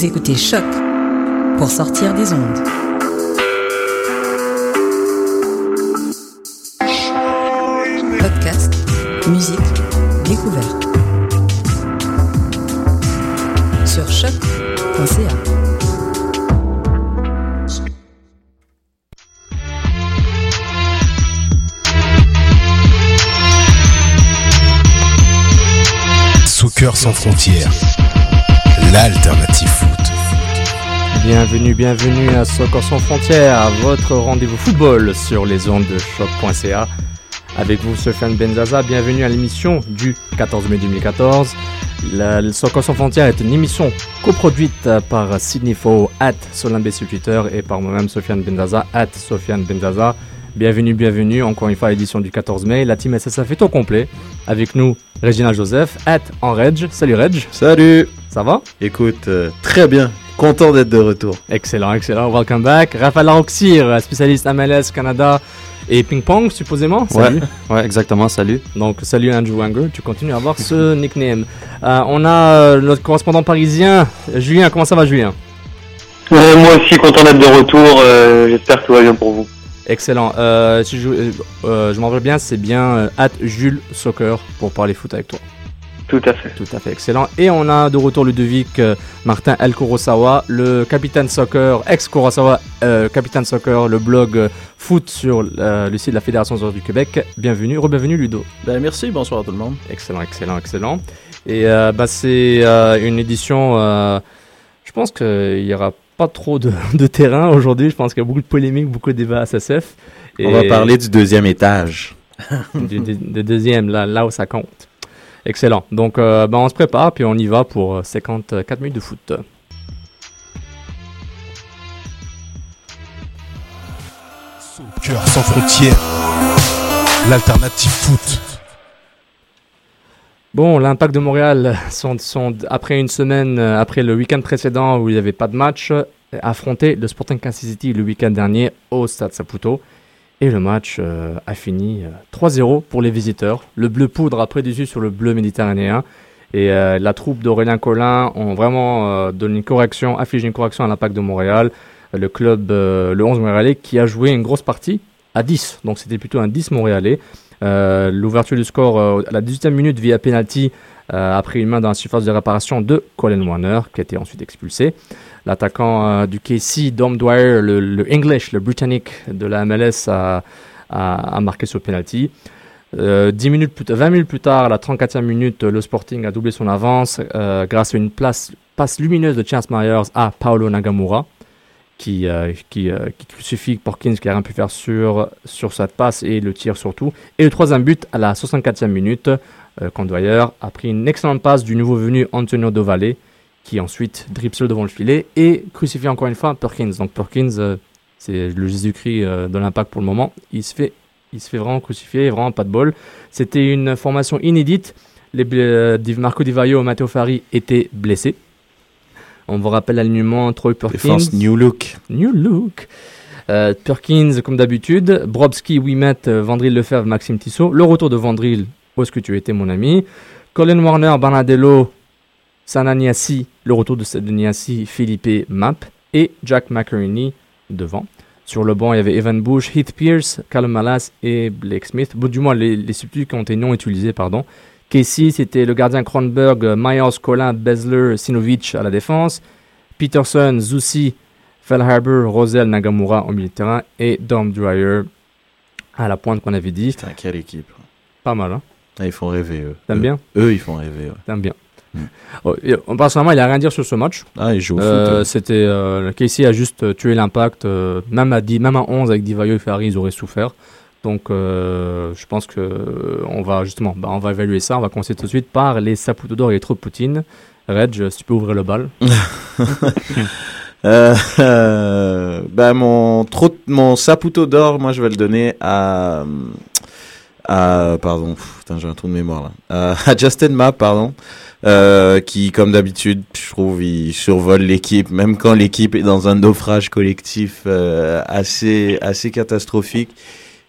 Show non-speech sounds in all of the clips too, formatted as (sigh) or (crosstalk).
Vous écoutez Choc pour sortir des ondes. Podcast, musique, découverte. Sur choc.ca. Soccer sans frontières, l'alternative foot. Bienvenue, bienvenue à Soccer sans frontières, votre rendez-vous football sur les ondes de choc.ca. Avec vous, Sofiane Benzaza, bienvenue à l'émission du 14 mai 2014. La, le Soccer sans frontières est une émission coproduite par Sydney Faux, at Solimbe sur Twitter et par moi-même, Sofiane Benzaza, at Sofiane Benzaza. Bienvenue, bienvenue, encore une fois à l'édition du 14 mai. La team SSF est au complet. Avec nous, Regina Joseph, at en Reg. Salut Reg, Salut ça va? Écoute, euh, très bien. Content d'être de retour. Excellent, excellent. Welcome back. Raphaël Laroxir, spécialiste MLS, Canada et ping-pong, supposément. Salut. Ouais, exactement, salut. Donc, salut Andrew Wanger. Tu continues à avoir ce (laughs) nickname. Euh, on a euh, notre correspondant parisien, Julien. Comment ça va, Julien? Ouais, moi aussi, content d'être de retour. euh, J'espère que tout va bien pour vous. Excellent. Euh, si je je m'en bien, c'est bien euh, at Jules Soccer pour parler foot avec toi. Tout à fait. Tout à fait excellent. Et on a de retour Ludovic euh, Martin El Kurosawa, le capitaine soccer, ex-Kurosawa, euh, capitaine soccer, le blog euh, foot sur euh, le site de la Fédération soccer du Québec. Bienvenue, re-bienvenue Ludo. Ben, merci, bonsoir à tout le monde. Excellent, excellent, excellent. Et euh, bah, c'est euh, une édition, euh, je pense qu'il n'y aura pas trop de, (laughs) de terrain aujourd'hui. Je pense qu'il y a beaucoup de polémiques, beaucoup de débats à SSF. Et On va parler du deuxième étage. (laughs) du, du- du deuxième, là, là où ça compte. Excellent. Donc, euh, bah, on se prépare, puis on y va pour euh, 54 minutes de foot. Soccer sans frontières, l'alternative foot. Bon, l'impact de Montréal, sont, sont, après une semaine, euh, après le week-end précédent où il n'y avait pas de match, euh, affronté le Sporting Kansas City le week-end dernier au Stade Saputo. Et le match euh, a fini euh, 3-0 pour les visiteurs. Le bleu poudre a pris dessus sur le bleu méditerranéen. Et euh, la troupe d'Aurélien Collin ont vraiment euh, donné une correction, affligé une correction à l'impact de Montréal. Le club, euh, le 11 montréalais, qui a joué une grosse partie à 10. Donc c'était plutôt un 10 montréalais. Euh, L'ouverture du score euh, à la 18e minute via penalty euh, a pris une main dans la surface de réparation de Colin Warner, qui a été ensuite expulsé. L'attaquant euh, du KC, Dom Dwyer, le, English, le britannique de la MLS, a, a, marqué ce penalty. Euh, 10 minutes plus, 20 minutes plus tard, à la 34e minute, le Sporting a doublé son avance euh, grâce à une place, passe lumineuse de Chance Myers à Paolo Nagamura, qui, euh, qui, crucifie Porkins qui a rien pu faire sur, sur cette passe et le tir surtout. Et le troisième but à la 64e minute, quand Dwyer a pris une excellente passe du nouveau venu Antonio Dovale, qui ensuite dribble seul devant le filet et crucifie encore une fois Perkins. Donc Perkins, euh, c'est le Jésus-Christ euh, de l'impact pour le moment. Il se fait, il se fait vraiment crucifier, vraiment pas de bol. C'était une formation inédite. Les, euh, Marco Di Vaio et Matteo Fari étaient blessés. On vous rappelle l'alignement Troy Perkins. Défense New Look. New look. Euh, Perkins, comme d'habitude. Brobski, Wimet, Vandril Lefebvre, Maxime Tissot. Le retour de Vandril, où est-ce que tu étais, mon ami? Colin Warner, Bernardello, Sananiasi. Le retour de Sananiasi, Philippe Map. Et Jack McInerney devant. Sur le banc, il y avait Evan Bush, Heath Pierce, Callum Malas et Blake Smith. Bon, du moins, les, les substituts qui ont été non utilisés, pardon. Casey, c'était le gardien Kronberg, Myers, Colin, Besler, Sinovic à la défense. Peterson, Zusi, Fellharber, Rosel, Nagamura au milieu de terrain et Dom Dreyer à la pointe qu'on avait dit. Putain, quelle équipe. Pas mal, hein Ah, ils font rêver, eux. T'aimes bien Eux, ils font rêver, ouais. T'aimes bien. Mm. Oh, personnellement, il a rien à dire sur ce match. Ah, ils jouent au Euh, foot. eux. C'était euh, Casey a juste euh, tué l'impact. euh, même à 10, même à 11 avec Divayo et Ferrari, ils auraient souffert. Donc, je pense que on va justement, bah, on va évaluer ça. On va commencer tout de suite par les Saputo d'or et les trop Poutine. Reg, si tu peux ouvrir le bal. (laughs) Ben, mon, trop, mon Saputo d'or, moi, je vais le donner à. à pardon, j'ai un trou de mémoire là. À Justin Mapp, pardon. Euh, qui, comme d'habitude, je trouve, il survole l'équipe, même quand l'équipe est dans un naufrage collectif euh, assez, assez catastrophique.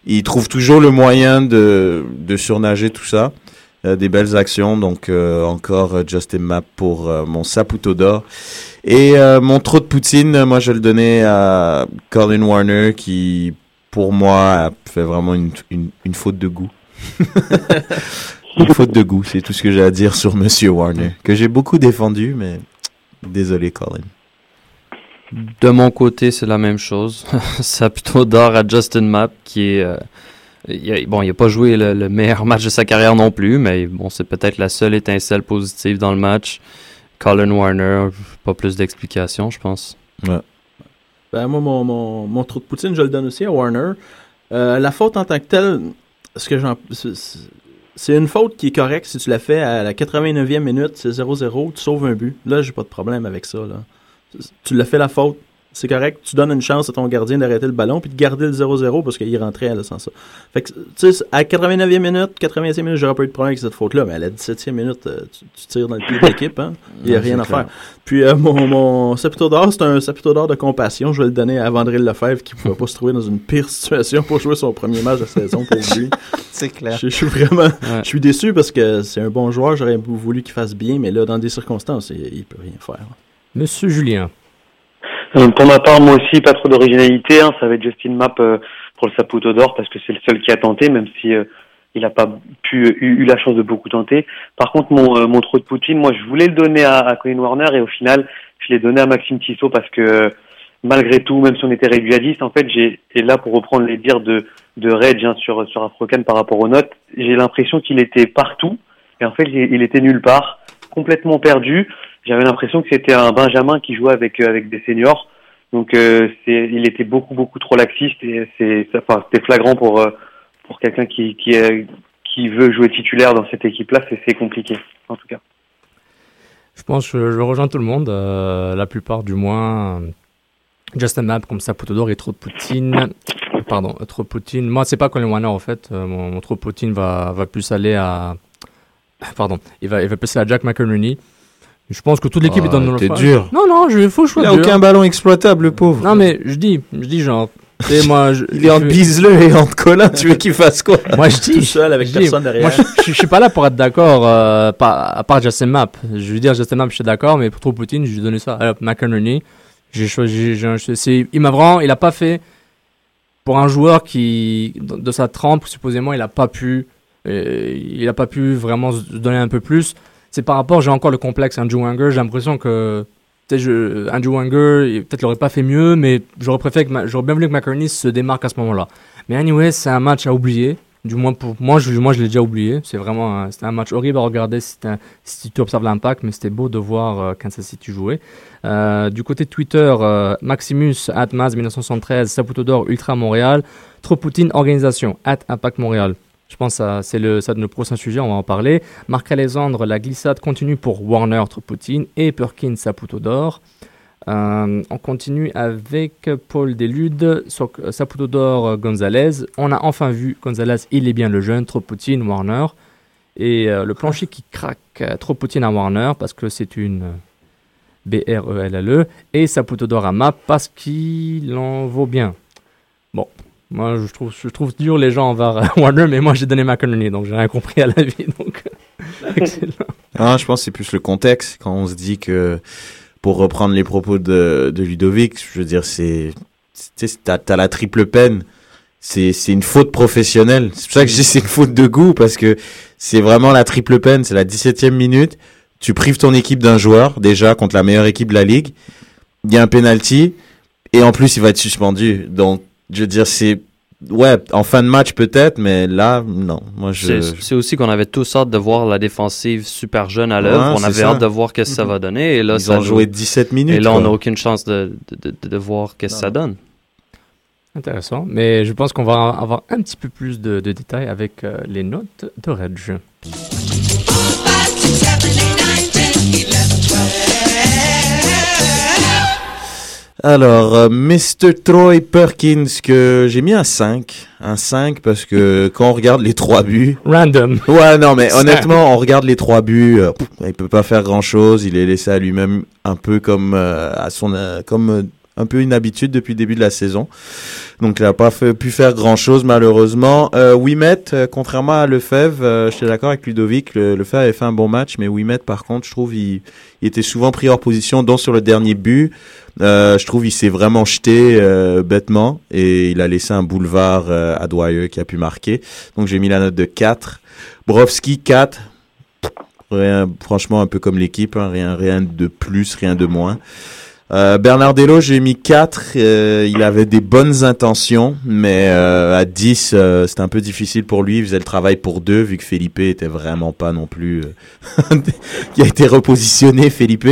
Il trouve toujours le moyen de, de surnager tout ça. des belles actions. Donc euh, encore Justin Map pour mon Saputo d'or. Et mon trop de poutine, moi je le donner à Colin Warner qui, pour moi, a fait vraiment une, une faute de goût. (laughs) une faute de goût, c'est tout ce que j'ai à dire sur Monsieur Warner, que j'ai beaucoup défendu, mais désolé Colin. De mon côté, c'est la même chose. (laughs) ça plutôt d'or à Justin Mapp, qui est. euh, il a- bon, il n'a pas joué le, le meilleur match de sa carrière non plus, mais bon, c'est peut-être la seule étincelle positive dans le match. Colin Warner, pas plus d'explications, je pense. Ben, moi, mon, mon, mon trou de poutine, je le donne aussi à Warner. Euh, la faute en tant que telle, ce que j'en. C'est- une faute qui est correcte si tu la fais à la 89e minute, c'est 0-0, tu sauves un but. Là, j'ai pas de problème avec ça. Tu l'as fait la faute, c'est correct. Tu donnes une chance à ton gardien d'arrêter le ballon puis de garder le 0-0 parce qu'il rentrait là, sans ça. Fait que, tu sais, à 89e minute, 85e minute, j'aurais pas eu de problème avec cette faute-là, mais à la 17e minute, euh, tu, tu tires dans le pied de l'équipe, hein. Il y a rien à clair. faire. Puis euh, mon, mon Saputo d'or, c'est un Saputo d'or de compassion. Je vais le donner à Vandril Lefebvre qui pouvait pas se trouver dans une pire situation pour jouer son premier match de saison pour lui. (laughs) C'est clair. Je, je suis vraiment, Ouais. je suis déçu parce que c'est un bon joueur. J'aurais voulu qu'il fasse bien, mais là, dans des circonstances, il, il peut rien faire. Monsieur Julien. Euh, pour ma part, moi aussi, pas trop d'originalité. Hein, ça va être Justin Mapp euh, pour le Saputo d'or parce que c'est le seul qui a tenté, même si euh, il n'a pas pu eu, eu la chance de beaucoup tenter. Par contre, mon, mon trop de Poutine, moi, je voulais le donner à, à Colin Warner et au final, je l'ai donné à Maxime Tissot parce que malgré tout, même si on était 10, en fait, j'ai et là pour reprendre les dires de de Reg hein, sur sur Afrocan par rapport aux notes, j'ai l'impression qu'il était partout et en fait, il était nulle part, complètement perdu. J'avais l'impression que c'était un Benjamin qui jouait avec euh, avec des seniors. Donc euh, c'est il était beaucoup beaucoup trop laxiste et c'est enfin c'était flagrant pour euh, pour quelqu'un qui qui est qui veut jouer titulaire dans cette équipe là, c'est c'est compliqué en tout cas. Je pense que je rejoins tout le monde, euh, la plupart du moins. euh, Justin Mapp comme ça, Poutodor et trop Poutine. Pardon, euh, trop Poutine. Moi, c'est pas Colin Warner en fait. Euh, mon, mon trop Poutine va, va plus aller à. Pardon, il va, il va plus à Jack McInerney. Je pense que toute l'équipe Oh, est dans le t'es fa- dur. Non, non, il faut je Il a aucun ballon exploitable, le pauvre. Non, mais je dis, je dis genre. moi, je, Il est je- Bisley et entre Colin, tu veux qu'il fasse quoi? Moi, je Tout dis. seul avec je dis, personne derrière. Moi, je, je- je suis pas là pour être d'accord, euh, à part Justin Mapp. Je veux dire, Justin Mapp, je suis d'accord, mais pour trop Poutine, je lui ai donné ça McInerney. J'ai choisi, il m'a vraiment, il a pas fait, pour un joueur qui, de, de sa trempe, supposément, il a pas pu, euh, il a pas pu vraiment se donner un peu plus. C'est par rapport, j'ai encore le complexe Andrew Wenger, j'ai l'impression que, je- Andrew Wenger, peut-être l'aurait pas fait mieux, mais j'aurais préféré que, j'aurais bien voulu que McInerney se démarque à ce moment-là. Mais anyway, c'est un match à oublier. Du moins pour moi, je, moi je l'ai déjà oublié. C'est vraiment c'était un match horrible à regarder si, si tu observes l'impact, mais c'était beau de voir euh, Kansas City jouer. Euh, du côté de Twitter, euh, Maximus, Atmaz 1973, Saputo d'Or, Ultra Montréal, Trop Poutine, Organisation, at Impact Montréal. Je pense que c'est le, le prochain sujet, on va en parler. Marc Alexandre, la glissade continue pour Warner, Trop Poutine et Perkins, Saputo d'Or. Euh, on continue avec Paul Delude, Saputo d'Or, Gonzalez. On a enfin vu Gonzalez, il est bien le jeune, trop Poutine, Warner. Et euh, le plancher qui craque, euh, trop Poutine à Warner parce que c'est une B-R-E-L-L-E. Et Saputo d'Or à Map parce qu'il en vaut bien. Moi je trouve, je trouve dur les gens envers euh, (laughs) Warner, mais moi j'ai donné McInerney, donc j'ai rien compris à la vie. Donc, (laughs) excellent. Ah, je pense que c'est plus le contexte quand on se dit que, pour reprendre les propos de, de Ludovic, je veux dire, c'est, t'as, t'as la triple peine. C'est, c'est une faute professionnelle. C'est pour ça que je dis c'est une faute de goût parce que c'est vraiment la triple peine. C'est la 17e minute. Tu prives ton équipe d'un joueur, déjà, contre la meilleure équipe de la ligue. Il y a un penalty. Et en plus, il va être suspendu. Donc, je veux dire, c'est, ouais, en fin de match peut-être, mais là, non. Moi, je, C'est c'est aussi qu'on avait tous hâte de voir la défensive super jeune à l'œuvre. Ouais, on avait ça. hâte de voir qu'est-ce que ça va donner. Et là, ils ça ont joué 17 minutes. Et là, on n'a aucune chance de, de, de, de voir qu'est-ce que ça donne. Intéressant, mais je pense qu'on va avoir un petit peu plus de, de détails avec euh, les notes de Reg. Alors, euh, Mr. Troy Perkins, que j'ai mis un 5. Un 5 parce que quand on regarde les trois buts... Random. Ouais, non, mais (laughs) honnêtement, on regarde les trois buts, euh, pff, il peut pas faire grand-chose. Il est laissé à lui-même un peu comme euh, à son... euh, comme euh, un peu une habitude depuis le début de la saison. Donc il n'a pas pu faire grand-chose malheureusement. Euh, Wimet, euh, contrairement à Lefebvre, euh, j'étais d'accord avec Ludovic, le, Lefebvre avait fait un bon match, mais Wimet par contre, je trouve, il, il était souvent pris hors position, dont sur le dernier but. Euh, je trouve il s'est vraiment jeté euh, bêtement et il a laissé un boulevard à Dwyer qui a pu marquer. Donc j'ai mis la note de 4. Brovski 4. Rien, franchement un peu comme l'équipe, hein, rien rien de plus, rien de moins. Euh, Bernardello, j'ai mis 4. euh, il avait des bonnes intentions, mais euh, à 10, euh, c'était un peu difficile pour lui. Il faisait le travail pour deux, vu que Felipe était vraiment pas non plus... (laughs) qui a été repositionné, Felipe.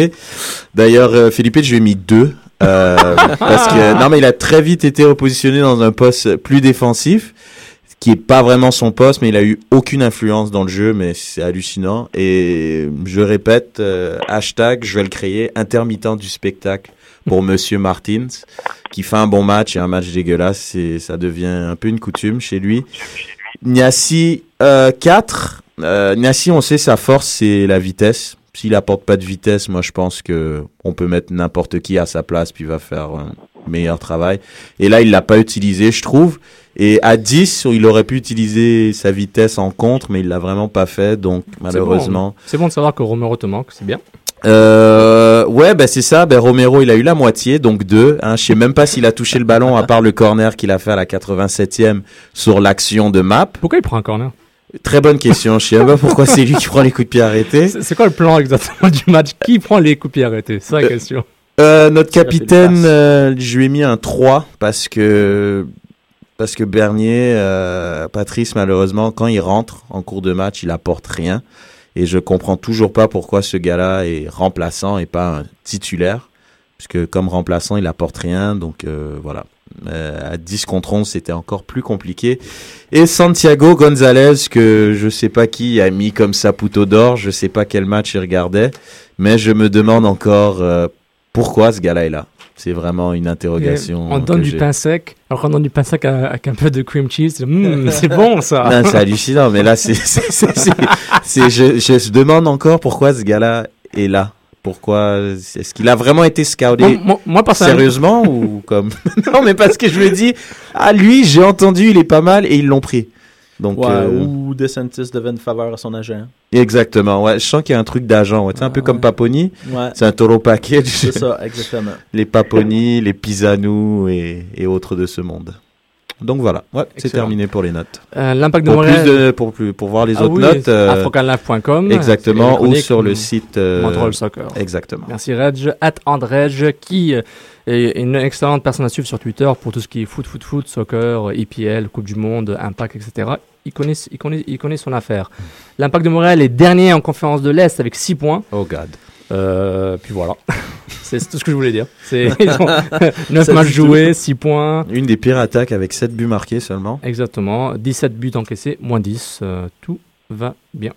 D'ailleurs, Felipe, je lui ai mis 2. parce que non mais il a très vite été repositionné dans un poste plus défensif qui est pas vraiment son poste mais il a eu aucune influence dans le jeu mais c'est hallucinant. Et je répète euh, hashtag je vais le créer intermittent du spectacle pour Monsieur Martins qui fait un bon match et un match dégueulasse ça devient un peu une coutume chez lui. Niassi euh, 4 euh, Niassi on sait sa force c'est la vitesse. S'il apporte pas de vitesse, moi je pense que on peut mettre n'importe qui à sa place puis il va faire un meilleur travail. Et là, il l'a pas utilisé, je trouve. Et à 10, il aurait pu utiliser sa vitesse en contre, mais il l'a vraiment pas fait. Donc malheureusement, C'est bon de savoir que Romero te manque, c'est bien. euh, ouais, bah c'est ça. Ben Romero, il a eu la moitié, donc deux. Hein. Je sais même pas s'il a touché le ballon à part le corner qu'il a fait à la 87e sur l'action de Map. Pourquoi il prend un corner? Très bonne question. Je sais pas pourquoi c'est lui qui prend les coups de pied arrêtés. (laughs) C'est quoi le plan exactement du match? Qui prend les coups de pied arrêtés? C'est la question. Euh, notre Ça capitaine, euh, je lui ai mis un 3 parce que parce que Bernier, euh, Patrice, malheureusement, quand il rentre en cours de match, il apporte rien. Et je comprends toujours pas pourquoi ce gars-là est remplaçant et pas un titulaire. Puisque comme remplaçant, il apporte rien. Donc voilà. À 10 contre 11, c'était encore plus compliqué. Et Santiago Gonzalez, que je sais pas qui a mis comme Saputo d'or, je sais pas quel match il regardait, mais je me demande encore pourquoi ce gars-là est là? C'est vraiment une interrogation. On donne du pain sec, alors qu'on donne du pain sec avec un peu de cream cheese. Mmh, (laughs) c'est bon ça. C'est hallucinant, mais là, c'est, je, je demande encore pourquoi ce gars-là est là. Pourquoi est-ce qu'il a vraiment été scouté Moi, moi, moi, sérieusement ou comme (laughs) Non, mais parce que je me dis, ah lui, j'ai entendu, il est pas mal et ils l'ont pris. Donc Ouais, euh, Ou DeSantis devait une faveur à son agent. Exactement, ouais. Je sens qu'il y a un truc d'agent, ouais. Sais, un peu Ouais. comme Paponi. Ouais, C'est un taureau package. c'est ça, exactement. les Paponi, les Pisanou et, et autres de ce monde. Donc voilà, ouais, c'est terminé pour les notes. euh, l'impact de Pour Montréal. plus de, pour plus, pour voir les Ah autres oui, notes, euh, afrocanlive.com. exactement, C'est ou sur le site. euh, Montreal Soccer. exactement. Merci Reg. At Andrej, qui est une excellente personne à suivre sur Twitter pour tout ce qui est foot, foot, foot, soccer, EPL, Coupe du Monde, Impact, etc. Il connaît, il connaît, il connaît son affaire. L'Impact de Montréal est dernier en conférence de l'Est avec 6 points. Oh God. Euh, puis voilà. (laughs) c'est tout ce que je voulais dire. C'est, ils ont (laughs) 9 Ça matchs joués, 6 points. Une des pires attaques avec 7 buts marqués seulement. Exactement. 17 buts encaissés, moins 10. euh, tout va bien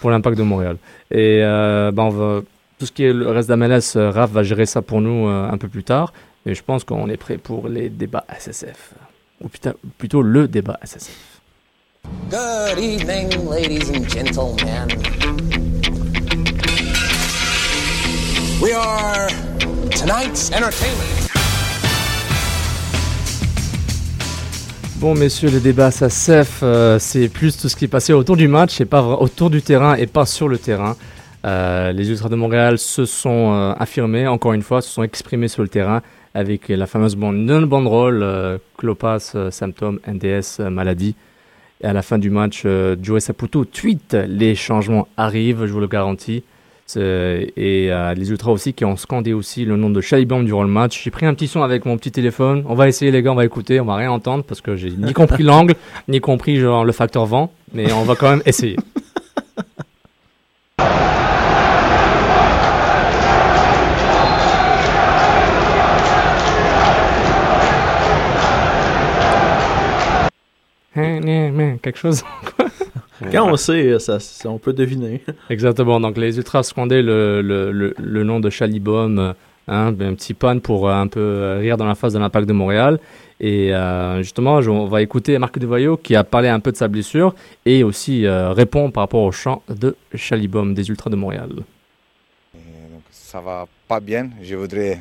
pour l'impact de Montréal. Et euh, ben on va, tout ce qui est le reste d'AMLS, euh, Raph va gérer ça pour nous euh, un peu plus tard. Et je pense qu'on est prêt pour les débats SSF. Ou plutôt, plutôt le débat SSF. Good evening, ladies and gentlemen. We are tonight's entertainment. Bon, messieurs, le débat SSF, euh, c'est plus tout ce qui est passé autour du match et pas autour du terrain et pas sur le terrain. Euh, les Ultras de Montréal se sont euh, affirmés, encore une fois, se sont exprimés sur le terrain avec la fameuse bande, non banderole, Clopas, symptômes, NDS, maladie. Et à la fin du match, euh, Joe Saputo tweet les changements arrivent, je vous le garantis. Et euh, les Ultras aussi qui ont scandé aussi le nom de Chalibom durant le match. J'ai pris un petit son avec mon petit téléphone. On va essayer les gars, on va écouter, on va rien entendre parce que j'ai ni compris (laughs) l'angle, ni compris genre le facteur vent, mais on va quand même essayer. (laughs) Quelque chose (laughs) Quand on sait, ça, ça- on peut deviner. Exactement. Donc les ultras scandaient le, le, le, le nom de Chalibom, euh, hein, un petit pan pour euh, un peu euh, rire dans la face de l'impact de Montréal. Et euh, justement, je- on va écouter Marc Devoyaux qui a parlé un peu de sa blessure et aussi euh, répond par rapport au chant de Chalibom des ultras de Montréal. Ça va pas bien. Je voudrais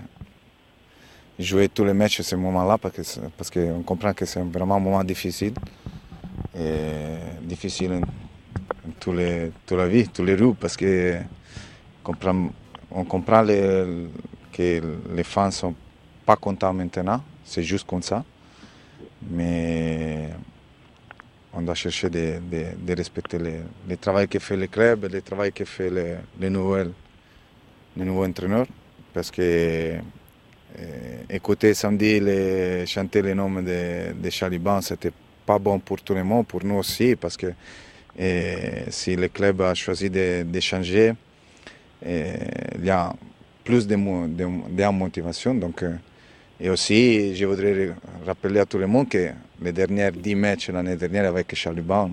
jouer tous les matchs à ce moment-là parce c'est- parce qu'on comprend que c'est vraiment un moment difficile difficile tous les, toute la vie, tous les rues parce que comprend, on comprend que les fans sont pas contents maintenant, c'est juste comme ça, mais on doit chercher de, de- respecter le, le travail que fait le club, le travail que fait le, le le nouveau entraîneur parce que écouter samedi chanter les noms de, de Chaliban, c'était pas bon pour tout le monde, pour nous aussi, parce que euh, si le club a choisi de, changer, euh, il y a plus de, mo- de, de motivation. Donc, et aussi, je voudrais rappeler à tout le monde que les derniers 10 matchs l'année dernière avec Chaliban,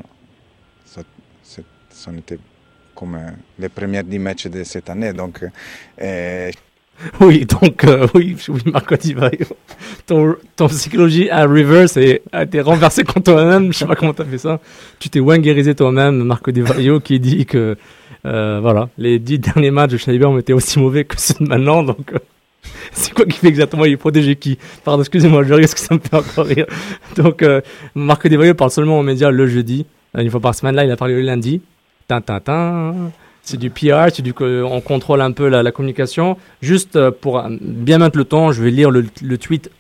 ça, ça comme euh, les premiers 10 matchs de cette année. (laughs) Oui, donc, euh, oui, oui, Marco Di Vaio. Ton, ton psychologie à reverse et a été renversée contre toi-même. Je sais pas comment t'as fait ça. Tu t'es wangerisé toi-même, Marco Di qui dit que, euh, voilà, les dix derniers matchs de Chalibert ont aussi mauvais que ceux de maintenant, donc, euh, (laughs) c'est quoi qui fait exactement Il est protégé qui Pardon, excusez-moi, je risque que ça me fait encore rire. Donc, Marco Di parle seulement aux médias le jeudi, une fois par semaine. Là, il a parlé le lundi. Tin, tin, tin. C'est du PR, c'est du on contrôle un peu la, la communication. Juste euh, pour euh, bien mettre le temps, je vais lire le, le tweet,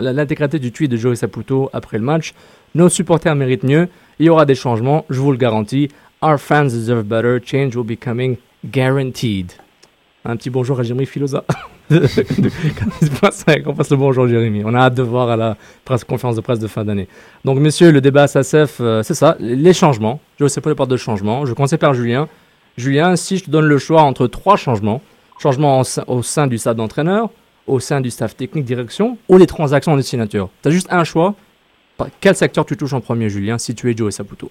l'intégralité du tweet de Joey Saputo après le match. Nos supporters méritent mieux. Il y aura des changements, je vous le garantis. Our fans deserve better. Change will be coming guaranteed. Un petit bonjour à Jérémy Filosa. (laughs) de, de 15.5. On passe le bonjour Jérémy. On a hâte de voir à la presse, conférence de presse de fin d'année. Donc messieurs, le débat SACF, euh, c'est ça, les changements. Je sais pas les portes de changement. Je commence par Julien. Julien, si je te donne le choix entre trois changements, changement au sein- du stade d'entraîneur, au sein du staff technique direction ou les transactions de signature, tu as juste un choix. Quel secteur tu touches en premier, Julien, si tu es Joe Saputo?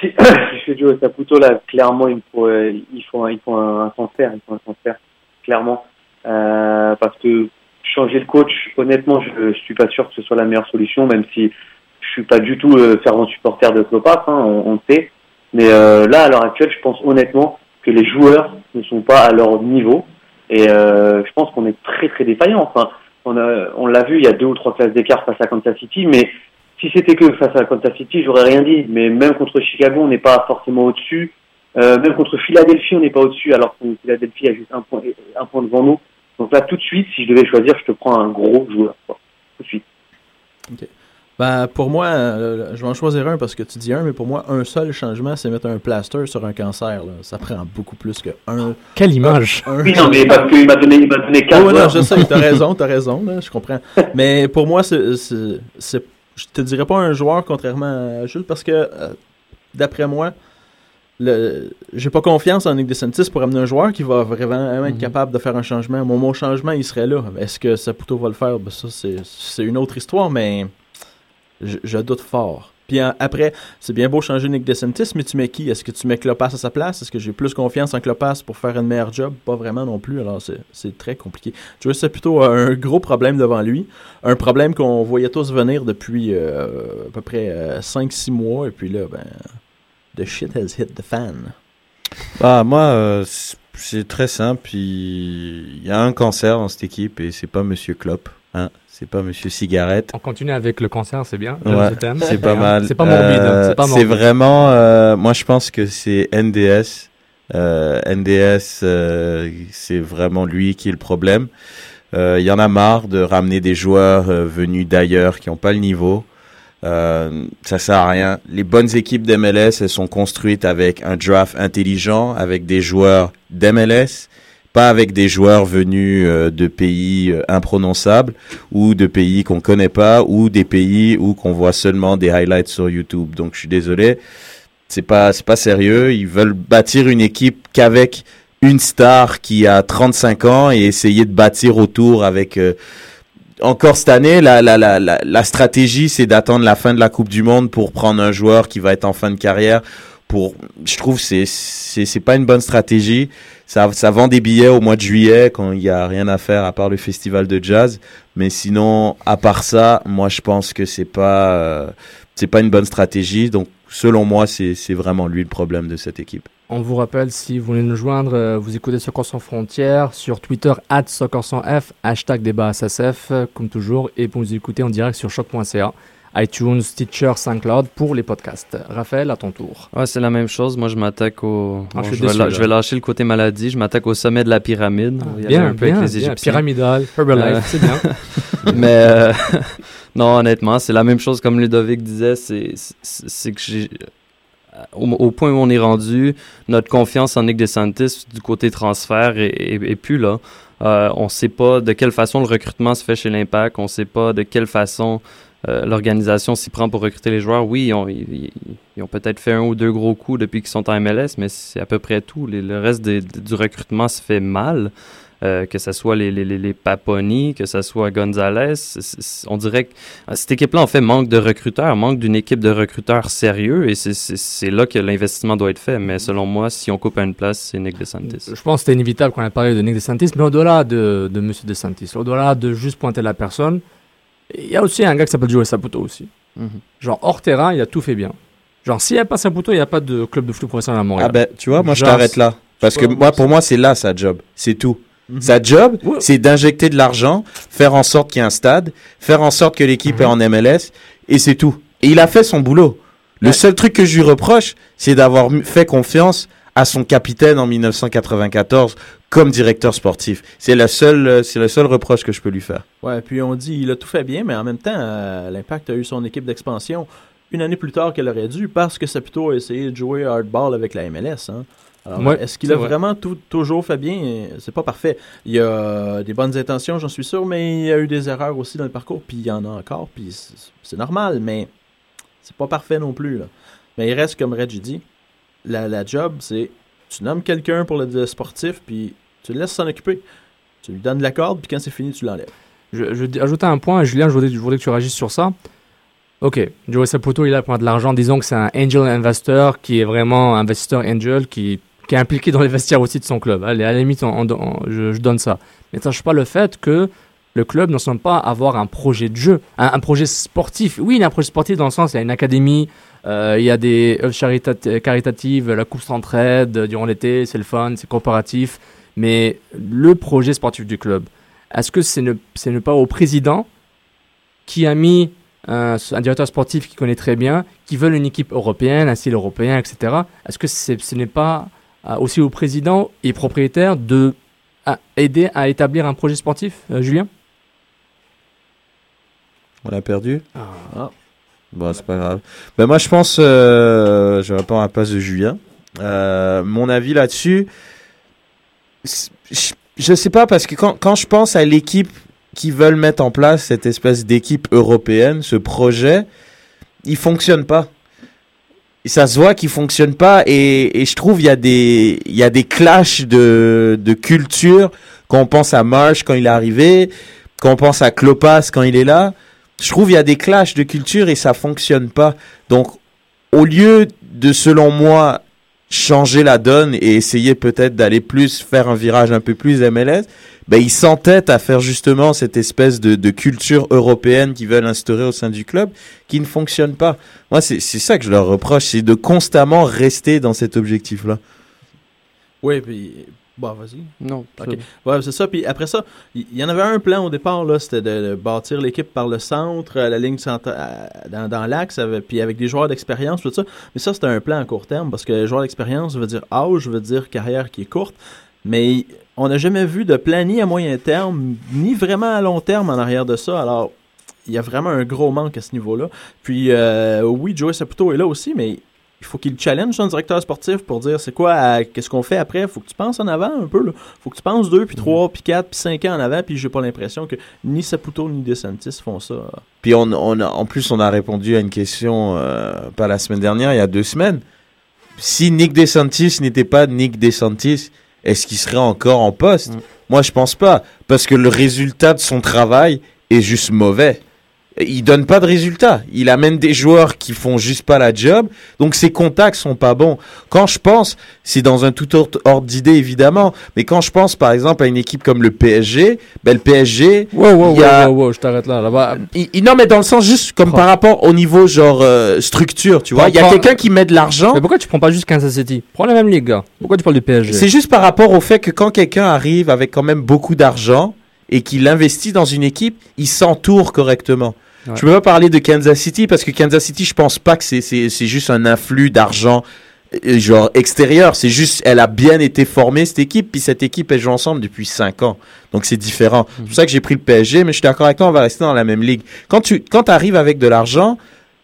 Si (coughs) je fais Joe Saputo, là, clairement, il faut, euh, il faut, un- un, transfert, il faut un transfert, clairement. Euh, parce que changer de coach, honnêtement, je, je suis pas sûr que ce soit la meilleure solution, même si je suis pas du tout euh, fervent supporter de Klopas, hein, on, on sait. Mais euh, là, à l'heure actuelle, je pense honnêtement que les joueurs ne sont pas à leur niveau. Et euh, je pense qu'on est très très défaillant. Enfin, on a, on l'a vu, il y a deux ou trois classes d'écart face à Kansas City, mais si c'était que face à Kansas City, j'aurais rien dit. Mais même contre Chicago, on n'est pas forcément au-dessus. Euh, même contre Philadelphie, on n'est pas au-dessus, alors que Philadelphie a juste un point, un point devant nous. Donc là, tout de suite, si je devais choisir, je te prends un gros joueur. quoi. Tout de suite. Ben, pour moi, euh, je vais en choisir un parce que tu dis un, mais pour moi, un seul changement, c'est mettre un plaster sur un cancer. là. Ça prend beaucoup plus que un. Quelle image un- Oui, non, mais parce qu'il m'a donné, il m'a donné quatre Oh, ouais, non, je sais, t'as (laughs) raison, t'as raison, là, je comprends. Mais pour moi, c'est, c'est, je te dirais pas un joueur, contrairement à Jules, parce que, euh, d'après moi, le, j'ai pas confiance en Nick DeSantis pour amener un joueur qui va vraiment être Mhm. capable de faire un changement. Mon, mon changement, il serait là. Est-ce que Saputo va le faire? Ben, ça, c'est, c'est une autre histoire, mais je, doute fort. Puis en- après, c'est bien beau changer Nick DeSantis, mais tu mets qui? Est-ce que tu mets Klopas à sa place? Est-ce que j'ai plus confiance en Klopas pour faire un meilleur job? Pas vraiment non plus, alors c'est, c'est très compliqué. Joe Saputo a un gros problème devant lui. Un problème qu'on voyait tous venir depuis euh, à peu près 5-6 mois, et puis là, ben, the shit has hit the fan. Bah, moi, euh, c'est- c'est très simple. Il y a un cancer dans cette équipe et c'est pas Monsieur Klopp. Hein, c'est pas Monsieur Cigarette. On continue avec le cancer, c'est bien. Ouais, c'est pas mal. C'est pas morbide. Euh, c'est vraiment. euh, moi, je pense que c'est NDS. Euh, NDS, euh, c'est vraiment lui qui est le problème. Il y en a marre de ramener des joueurs venus d'ailleurs qui n'ont pas le niveau. Euh, ça sert à rien. Les bonnes équipes d'MLS, elles sont construites avec un draft intelligent, avec des joueurs d'MLS, pas avec des joueurs venus euh, de pays euh, imprononçables ou de pays qu'on connaît pas ou des pays où qu'on voit seulement des highlights sur YouTube. Donc je suis désolé, c'est pas c'est pas sérieux. Ils veulent bâtir une équipe qu'avec une star qui a 35 ans et essayer de bâtir autour avec euh, encore cette année, la, la, la, la, la stratégie, c'est d'attendre la fin de la Coupe du Monde pour prendre un joueur qui va être en fin de carrière. Pour, je trouve, c'est c'est c'est pas une bonne stratégie. Ça vend des billets au mois de juillet quand il y a rien à faire à part le festival de jazz. Mais sinon, à part ça, moi je pense que c'est pas euh, c'est pas une bonne stratégie. Donc selon moi, c'est vraiment lui le problème de cette équipe. On vous rappelle, si vous voulez nous joindre, euh, vous écoutez Soccer sans frontières sur Twitter, at Soccer sans F, hashtag débat SSF, euh, comme toujours, et vous nous écoutez en direct sur choc.ca, iTunes, Stitcher, SoundCloud pour les podcasts. Raphaël, à ton tour. Ouais, c'est la même chose. Moi, je m'attaque au. Ah, je bon, suis je, vais déçu, la- là. je vais lâcher le côté maladie. Je m'attaque au sommet de la pyramide. Aller Bien, un peu avec bien, les bien. Égyptiens. Pyramidal, Herbalife, Euh, c'est bien. (laughs) Mais euh, (laughs) non, honnêtement, c'est la même chose comme Ludovic disait. C'est que j'ai. Au, au point où on est rendu, notre confiance en Nick DeSantis du côté transfert est, est- est plus là. Euh, on ne sait pas de quelle façon le recrutement se fait chez l'Impact. On ne sait pas de quelle façon euh, l'organisation s'y prend pour recruter les joueurs. Oui, ils ont, peut-être fait un ou deux gros coups depuis qu'ils sont en MLS, mais c'est à peu près tout. Le reste du recrutement se fait mal. Euh, que ce soit les, les, les, Paponi, que ce soit Gonzalez. on dirait que euh, cette équipe-là, en fait, manque de recruteurs, manque d'une équipe de recruteurs sérieux, et c'est- là que l'investissement doit être fait. Mais selon moi, si on coupe à une place, c'est Nick DeSantis. Je pense que c'était inévitable qu'on a parlé de Nick DeSantis, mais au-delà de, de M. DeSantis, au-delà de juste pointer la personne, il y a aussi un gars qui s'appelle Joey Saputo aussi. Mhm. Genre, hors terrain, il a tout fait bien. Genre, s'il n'y a pas Saputo, il n'y a pas de club de foot professionnel à Montréal. Ah ben, tu vois, moi je t'arrête là. Parce que moi, pour moi, c'est là sa job. C'est tout. Mhm. Sa job, Ouais. c'est d'injecter de l'argent, faire en sorte qu'il y ait un stade, faire en sorte que l'équipe Mhm. est en MLS, et c'est tout. Et il a fait son boulot. Le Ouais. seul truc que je lui reproche, c'est d'avoir fait confiance à son capitaine en 1994 comme directeur sportif. C'est la seule, euh, c'est le seul reproche que je peux lui faire. Ouais, puis on dit il a tout fait bien, mais en même temps, euh, l'Impact a eu son équipe d'expansion une année plus tard qu'elle aurait dû parce que Saputo a essayé de jouer hardball avec la MLS. Hein. Alors, Ouais, est-ce qu'il a vrai. vraiment tout, toujours fait bien? Euh, C'est pas parfait. Il y a des bonnes intentions, j'en suis sûr, mais il y a eu des erreurs aussi dans le parcours, puis il y en a encore, puis c'est- c'est normal, mais c'est pas parfait non plus. Là. Mais il reste, comme Reggie dit, la, la job, c'est tu nommes quelqu'un pour le sportif, puis tu le laisses s'en occuper. Tu lui donnes la corde, puis quand c'est fini, tu l'enlèves. Je, je ajouter un point, Julien, je voudrais, je voudrais que tu réagisses sur ça. Ok, Joey Saputo, il a pour de l'argent. Disons que c'est un angel investor qui est vraiment un investisseur angel qui, qui est impliqué dans les vestiaires aussi de son club. Allez, à la limite, je, donne ça. Mais ne change pas le fait que le club ne semble pas avoir un projet de jeu, un, projet sportif. Oui, il a un projet sportif dans le sens, il y a une académie, il y a des œuvres caritatives, la coupe s'entraide euh, durant l'été, c'est le fun, c'est coopératif. Mais le projet sportif du club, est-ce que c'est ne, c'est ne pas au président qui a mis un, un directeur sportif qui connaît très bien, qui veut une équipe européenne, un style européen, etc. Est-ce que ce n'est pas euh, aussi au président et propriétaire de à aider à établir un projet sportif, euh, Julien? On l'a perdu Ah. Bon, c'est pas grave. Ben moi, je pense, euh, je réponds à la place de Julien. Euh, mon avis là-dessus, je, sais pas parce que quand, quand je pense à l'équipe qui veulent mettre en place cette espèce d'équipe européenne, ce projet, il fonctionne pas. Ça se voit qu'il fonctionne pas et, et je trouve il y a des il y a des clashs de de culture quand on pense à Marsh quand il est arrivé, quand on pense à Klopas quand il est là. Je trouve il y a des clashs de culture et ça fonctionne pas. Donc au lieu de selon moi changer la donne et essayer peut-être d'aller plus faire un virage un peu plus MLS, ben ils s'entêtent à faire justement cette espèce de, culture européenne qu'ils veulent instaurer au sein du club qui ne fonctionne pas. Moi, c'est ça que je leur reproche, c'est de constamment rester dans cet objectif-là. Oui. Bon, vas-y. Non, Ok. Ouais, c'est ça. Puis après ça, il y, en avait un plan au départ, là, c'était de, de bâtir l'équipe par le centre, à la ligne centra- à- dans, dans l'axe, puis avec des joueurs d'expérience, tout ça. Mais ça, c'était un plan à court terme, parce que joueur d'expérience veut dire âge, veut dire carrière qui est courte. Mais on n'a jamais vu de plan ni à moyen terme, ni vraiment à long terme en arrière de ça. Alors, il y a vraiment un gros manque à ce niveau-là. Puis, euh, oui, Joey Saputo est là aussi, mais il faut qu'il challenge son directeur sportif pour dire c'est quoi, euh, qu'est-ce qu'on fait après. faut que tu penses en avant un peu. Là. faut que tu penses deux, puis trois, puis quatre, puis cinq ans en avant. Puis j'ai pas l'impression que ni Saputo ni DeSantis font ça. Puis on, on a, en plus, on a répondu à une question, euh, pas la semaine dernière, il y a deux semaines. Si Nick DeSantis n'était pas Nick DeSantis, est-ce qu'il serait encore en poste? Mm. Moi, je pense pas, parce que le résultat de son travail est juste mauvais. Il donne pas de résultats. Il amène des joueurs qui font juste pas la job. Donc ses contacts sont pas bons. Quand je pense, c'est dans un tout autre ordre d'idée évidemment, mais quand je pense par exemple à une équipe comme le PSG, ben le PSG, Wow, wow, il a- wow, wow, wow, je t'arrête là. Là-bas, il- non mais dans le sens juste comme par rapport au niveau genre euh, structure, tu vois. Il y a Prends- quelqu'un qui met de l'argent. Mais pourquoi tu prends pas juste Kansas City? Prends la même ligue, gars. Pourquoi tu parles du PSG C'est juste par rapport au fait que quand quelqu'un arrive avec quand même beaucoup d'argent et qu'il investit dans une équipe, il s'entoure correctement. Ouais. Je peux pas parler de Kansas City parce que Kansas City, je pense pas que c'est juste un influx d'argent euh, genre extérieur. C'est juste, elle a bien été formée cette équipe, puis cette équipe elle joue ensemble depuis cinq ans. Donc c'est différent. C'est pour ça que j'ai pris le PSG, mais je suis d'accord avec toi, on va rester dans la même ligue. Quand tu quand arrives avec de l'argent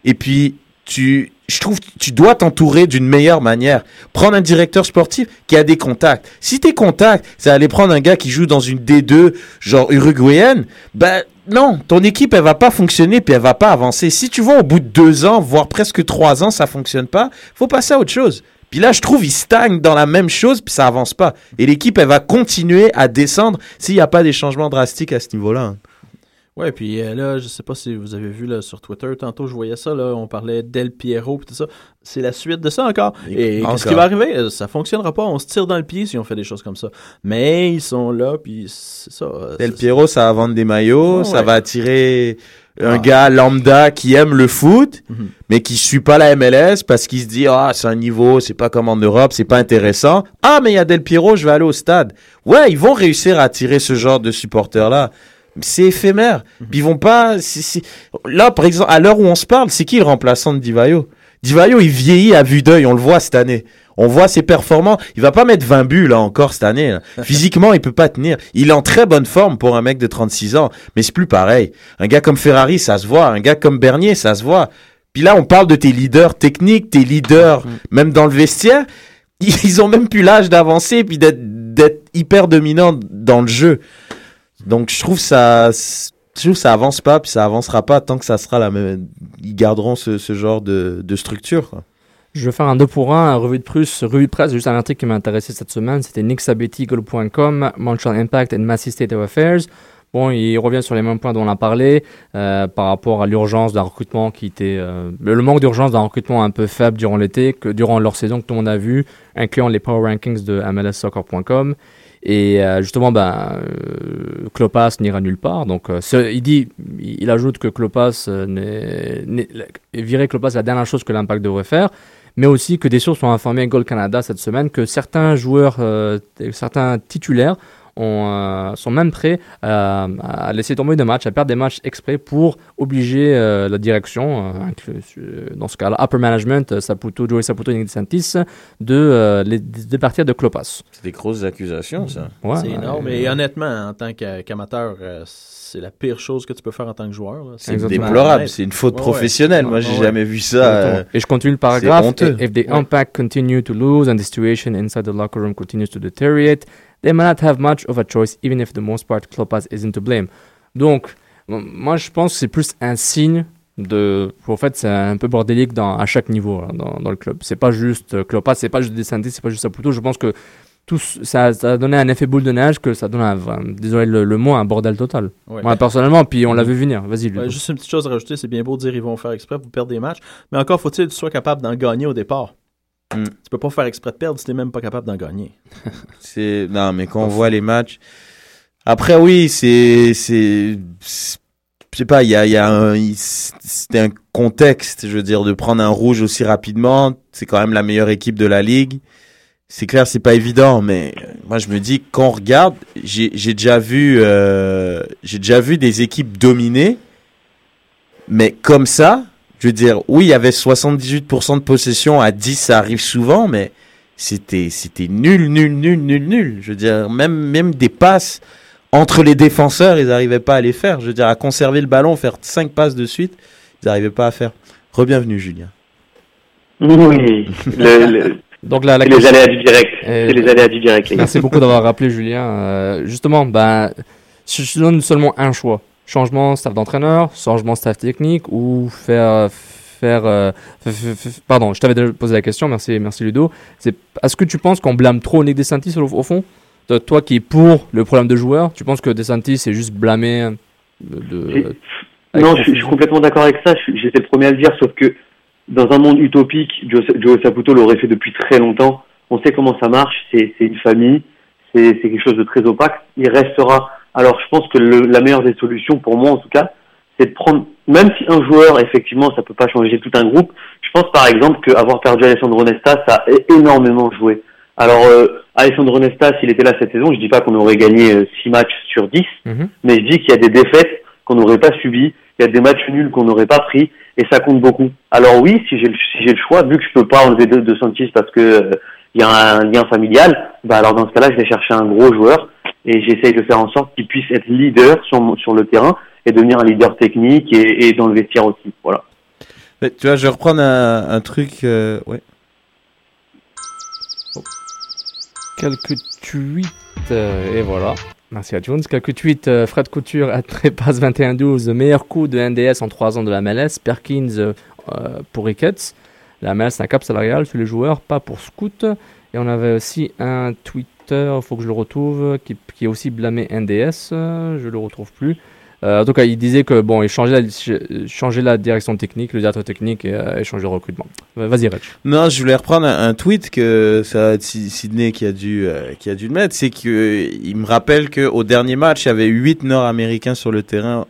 et puis tu je trouve que tu dois t'entourer d'une meilleure manière. Prendre un directeur sportif qui a des contacts. Si tes contacts, c'est aller prendre un gars qui joue dans une D2 genre uruguayenne, ben non, ton équipe elle va pas fonctionner puis elle va pas avancer. Si tu vois au bout de deux ans, voire presque trois ans, ça fonctionne pas, faut passer à autre chose. Puis là, je trouve ils stagnent dans la même chose puis ça avance pas. Et l'équipe elle va continuer à descendre s'il n'y a pas des changements drastiques à ce niveau-là. hein. Ouais, puis euh, là, je sais pas si vous avez vu là, sur Twitter, tantôt je voyais ça, là, on parlait d'El Piero et tout ça. C'est la suite de ça encore. Et qu'est-ce qui va arriver? Euh, Ça fonctionnera pas, on se tire dans le pied si on fait des choses comme ça. Mais ils sont là, puis c'est ça. euh, Del Piero, ça va vendre des maillots, Oh, ça ouais. va attirer un Ah. gars lambda qui aime le foot, Mhm. mais qui suit pas la MLS parce qu'il se dit ah c'est un niveau, c'est pas comme en Europe, c'est pas intéressant. Ah mais il y a Del Piero, je vais aller au stade. Ouais, ils vont réussir à attirer ce genre de supporters là. C'est éphémère. Mhm. Puis ils vont pas. Là, par exemple, à l'heure où on se parle, c'est qui le remplaçant de Divayo Divayo, il vieillit à vue d'œil. On le voit cette année. On voit ses performances. Il va pas mettre 20 buts là encore cette année. là. (laughs) Physiquement, il peut pas tenir. Il est en très bonne forme pour un mec de 36 ans, mais c'est plus pareil. Un gars comme Ferrari, ça se voit. Un gars comme Bernier, ça se voit. Puis là, on parle de tes leaders techniques, tes leaders, même dans le vestiaire. (laughs) Ils ont même plus l'âge d'avancer puis d'être d'être hyper dominants dans le jeu. Donc je trouve ça je trouve ça avance pas puis ça avancera pas tant que ça sera la même ils garderont ce, genre de, structure. Je vais faire un 2 pour 1, un revue de presse, revue presse, juste un article qui m'a intéressé cette semaine, c'était nicksabetti.com, Montreal Impact and Massy State of Affairs. Bon, il revient sur les mêmes points dont on a parlé euh, par rapport à l'urgence d'un recrutement qui était euh, le manque d'urgence d'un recrutement un peu faible durant l'été, que durant leur saison que tout le monde a vu, incluant les power rankings de MLSsoccer.com. Et euh, justement, ben, euh, Klopas n'ira nulle part. Donc, euh, il ajoute que euh, n'est- virer Klopas, la dernière chose que l'Impact devrait faire mais aussi que des sources ont informé Goal Canada cette semaine que certains joueurs, euh, certains titulaires ont, euh, sont même prêts à, à laisser tomber des matchs, à perdre des matchs exprès pour obliger euh, la direction, euh, euh, dans ce cas-là, upper management, euh, Saputo, Joey Saputo et Nick DeSantis, de, euh, les, de partir de Klopas. C'est des grosses accusations ça. Ouais, c'est énorme. euh, Et honnêtement, en tant qu'a- qu'amateur, euh, c'est la pire chose que tu peux faire en tant que joueur. C'est déplorable, c'est une faute Ouais, ouais. professionnelle. Moi, j'ai ouais. jamais vu ça. euh, Et je continue le paragraphe. If the Ouais. impact continue to lose and the situation inside the locker room continues to deteriorate, they may not have much of a choice, even if the most part Klopas isn't to blame. Donc, moi, je pense que c'est plus un signe de. En fait, c'est un peu bordélique dans, à chaque niveau là, dans, dans le club. C'est pas juste euh, Klopas, c'est pas juste Desantis, c'est pas juste Saputo. Je pense que tout, ça, ça a donné un effet boule de neige que ça donne un, un- désolé le, le mot, un bordel total. Ouais. Moi, personnellement, puis on l'a vu venir. Vas-y. Ouais, juste une petite chose à rajouter, c'est bien beau de dire ils vont faire exprès pour perdre des matchs, mais encore faut-il que tu sois capable d'en gagner au départ. Mm. Tu peux pas faire exprès de perdre si t'es même pas capable d'en gagner. (laughs) C'est non, mais quand on voit les matchs, après oui, c'est c'est je sais pas, il y a il y a un c'était un contexte, je veux dire, de prendre un rouge aussi rapidement. C'est quand même la meilleure équipe de la ligue. C'est clair, c'est pas évident, mais euh, moi je me dis quand on regarde, j'ai j'ai déjà vu euh, j'ai déjà vu des équipes dominer, mais comme ça, je veux dire, oui, il y avait 78% de possession à 10, ça arrive souvent, mais c'était c'était nul, nul, nul, nul, nul. Je veux dire, même même des passes entre les défenseurs, ils n'arrivaient pas à les faire. Je veux dire, à conserver le ballon, faire cinq passes de suite, ils n'arrivaient pas à faire. Rebienvenue, Julien. Oui, le, le- Donc, la, la c'est les aléas du direct. Euh, C'est les aléas du direct, les gars. Merci beaucoup d'avoir rappelé Julien. Euh, justement, ben, je te donne seulement un choix, changement staff d'entraîneur, changement staff technique ou faire faire euh, pardon, je t'avais déjà posé la question, merci merci Ludo. C'est est-ce que tu penses qu'on blâme trop Nick DeSantis au, au fond? Toi qui es pour le problème de joueurs, tu penses que DeSantis est juste blâmé de, Non, je, suis- je suis complètement d'accord avec ça. J'étais le premier à le dire, sauf que dans un monde utopique, Joe, Joe Saputo l'aurait fait depuis très longtemps. On sait comment ça marche. C'est c'est une famille. C'est c'est quelque chose de très opaque. Il restera. Alors, je pense que le- la meilleure des solutions, pour moi en tout cas, c'est de prendre, même si un joueur, effectivement, ça peut pas changer tout un groupe. Je pense par exemple qu'avoir perdu Alessandro Nesta, ça a énormément joué. Alors, euh, Alessandro Nesta, s'il était là cette saison, je dis pas qu'on aurait gagné 6 matchs sur 10, Mhm. mais je dis qu'il y a des défaites qu'on n'aurait pas subies, il y a des matchs nuls qu'on n'aurait pas pris, et ça compte beaucoup. Alors oui, si j'ai le, si j'ai le choix, vu que je peux pas enlever de, de Santis parce que euh, il y a un lien familial, bah alors dans ce cas-là, je vais chercher un gros joueur et j'essaye de faire en sorte qu'il puisse être leader sur, sur le terrain et devenir un leader technique et, et dans le vestiaire aussi. Voilà. Mais tu vois, je vais reprendre un, un truc. euh, ouais. Quelques tweets, euh, et voilà. Merci à Jones. Quelques tweets. euh, Fred Couture, à Trépasse 21-12, meilleur coup de NDS en 3 ans de la MLS. Perkins euh, pour Ricketts. La MLS, c'est un cap salarial sur les joueurs, pas pour Scout. Et on avait aussi un Twitter, il faut que je le retrouve, qui, qui est aussi blâmé NDS. euh, je le retrouve plus. Euh, en tout cas, il disait que bon, il changeait la, changeait la direction technique, le directeur technique et, euh, et changeait le recrutement. Vas-y, Reg. Non, je voulais reprendre un, un tweet que ça Sydney qui a dû euh, qui a dû le mettre, c'est que il me rappelle que au dernier match, il y avait 8 Nord-Américains sur le terrain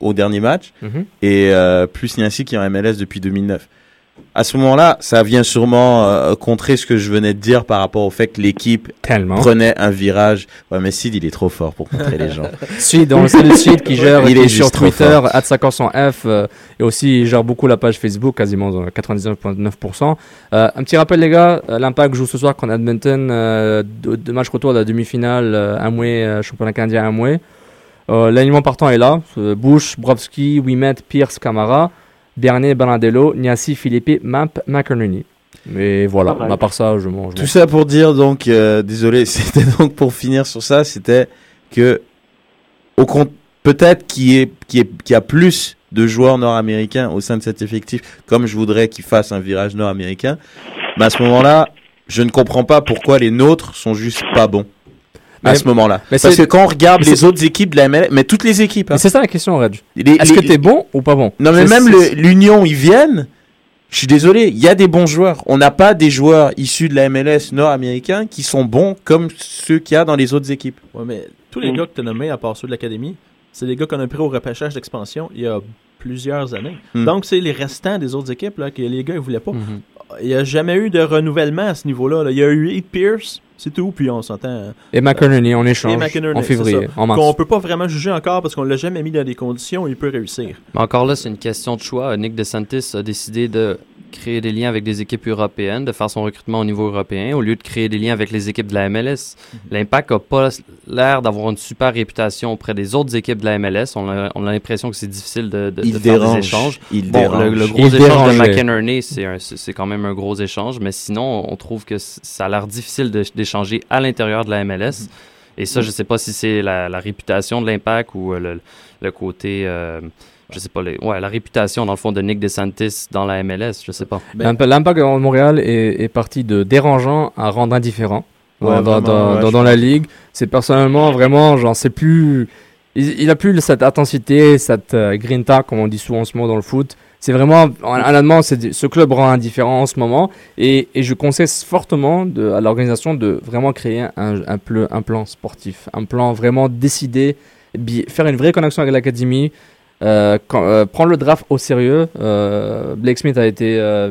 au dernier match Mhm. et plus Niancy qui est en MLS depuis 2009. À ce moment-là, ça vient sûrement euh, contrer ce que je venais de dire par rapport au fait que l'équipe Tellement. prenait un virage. Ouais, mais Sid, il est trop fort pour contrer les gens. (laughs) Sid, on le sait, le Sid qui gère, Il est sur Twitter, fort. @500f, euh, et aussi il gère beaucoup la page Facebook, quasiment dans 99.9%. Euh, un petit rappel les gars, l'Impact joue ce soir contre Edmonton, euh, deux, deux matchs retour de la demi-finale, euh, Amway, euh, championnat canadien Amway. Euh, L'alignement partant est là, euh, Bush, Brovski, Wimet, Pierce, Camara, Bernier, Banadello, Niassi, Philippe, Map, McInerney. Mais voilà, à part ça, je mange. Tout ça pour dire donc, euh, désolé, (laughs) c'était donc pour finir sur ça, c'était que au compte peut-être qu'il y a plus de joueurs nord-américains au sein de cet effectif, comme je voudrais qu'ils fassent un virage nord-américain. Mais à ce moment-là, je ne comprends pas pourquoi les nôtres sont juste pas bons. À Mais- ce moment-là. mais Parce que quand on regarde les autres équipes de la MLS, mais toutes les équipes, hein, Mais c'est ça la question, Reg. Est-ce que t'es bon ou pas bon? Non, mais même l'Union, ils viennent. Je suis désolé, il y a des bons joueurs. On n'a pas des joueurs issus de la MLS nord-américains qui sont bons comme ceux qu'il y a dans les autres équipes. Ouais, mais tous les Mm. gars que tu as nommés, à part ceux de l'académie, c'est des gars qu'on a pris au repêchage d'expansion il y a plusieurs années. Mm. Donc, c'est les restants des autres équipes là, que les gars ne voulaient pas. Mhm. Il n'y a jamais eu de renouvellement à ce niveau-là. là. Il y a eu Heath Pierce, c'est tout, puis on s'entend. Et McInerney en échange Et McInerney, en février, ça. en mars. Qu'on peut pas vraiment juger encore parce qu'on l'a jamais mis dans des conditions où il peut réussir. Mais encore là, c'est une question de choix. Nick DeSantis a décidé de créer des liens avec des équipes européennes, de faire son recrutement au niveau européen, au lieu de créer des liens avec les équipes de la MLS. L'Impact n'a pas l'air d'avoir une super réputation auprès des autres équipes de la MLS. On a, on a l'impression que c'est difficile de, de, de faire des dérange. échanges. Il Bon, le, dérange. le gros Il échange de dérangeait. McInerney, c'est quand même un gros échange, mais sinon, on trouve que ça a l'air difficile de- d'échanger à l'intérieur de la MLS. Et ça, je sais pas si c'est la, la réputation de l'impact ou euh, le, le côté, euh, je sais pas, les- ouais, la réputation dans le fond de Nick DeSantis dans la MLS, je sais pas. Ben- L'imp- L'impact de Montréal est, est parti de dérangeant à rendre indifférent dans, Ouais, dans, vraiment, dans- ouais, dans- je dans la ligue. C'est personnellement vraiment, genre, c'est plus. Il, il a plus cette intensité, cette euh, grinta, comme on dit souvent en ce moment dans le foot. C'est vraiment, honnêtement, c'est ce club rend indifférent en ce moment. Et, et je conseille fortement de, à l'organisation de vraiment créer un, un, ple- un plan sportif, un plan vraiment décidé, bi- faire une vraie connexion avec l'académie, euh, quand- euh, prendre le draft au sérieux. Euh, Blake Smith a été euh,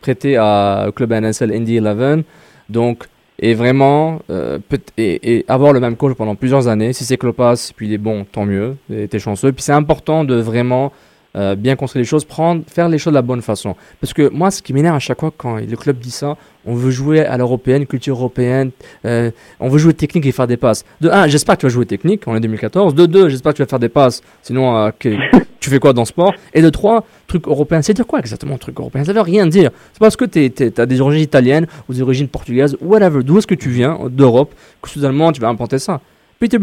prêté à, club NSL Indy 11. Donc, et vraiment, euh, peut- et, et avoir le même coach pendant plusieurs années. Si c'est Klopas, puis il est bon, tant mieux, t'es chanceux. Puis c'est important de vraiment euh, bien construire les choses, prendre, faire les choses de la bonne façon. Parce que moi, ce qui m'énerve à chaque fois quand le club dit ça, on veut jouer à l'européenne, culture européenne, euh, on veut jouer technique et faire des passes. De un, j'espère que tu vas jouer technique, on est 2014. De deux, j'espère que tu vas faire des passes. Sinon, euh, (laughs) tu fais quoi dans le sport Et de trois, truc européen. C'est dire quoi exactement, truc européen? Ça veut rien dire. C'est parce que tu as des origines italiennes ou des origines portugaises, whatever. D'où est-ce que tu viens d'Europe que soudainement tu vas implanter ça Peter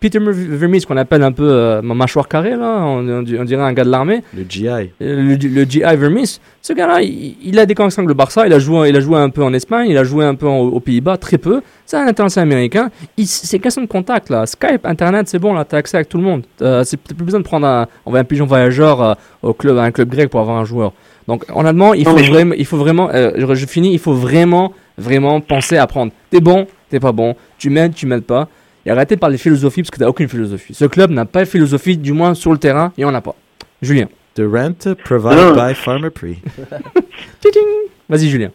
Peter Vermees, qu'on appelle un peu euh, ma mâchoire carrée, là, on, on di- on dirait un gars de l'armée. Le GI. Euh, Le, le GI Vermees, ce gars-là, il, il a des connexions avec le Barça, il a, joué, il a joué un peu en Espagne, il a joué un peu en- aux Pays-Bas, très peu. C'est un international américain. C'est question de contact, là. Skype, Internet, c'est bon, là, t'as accès avec tout le monde. Euh, c'est plus besoin de prendre un, on va un pigeon voyageur euh, au club, à un club grec pour avoir un joueur. Donc, honnêtement, il faut, vraiment, il faut vraiment, euh, je, je finis, il faut vraiment, vraiment penser à prendre. T'es bon, t'es pas bon, tu m'aides, tu m'aides pas. Et arrêtez de parler philosophie parce que t'as aucune philosophie. Ce club n'a pas de philosophie, du moins sur le terrain, et on n'a pas. Julien. The rent provided Non. by Farmer Pre. (laughs) Vas-y, Julien.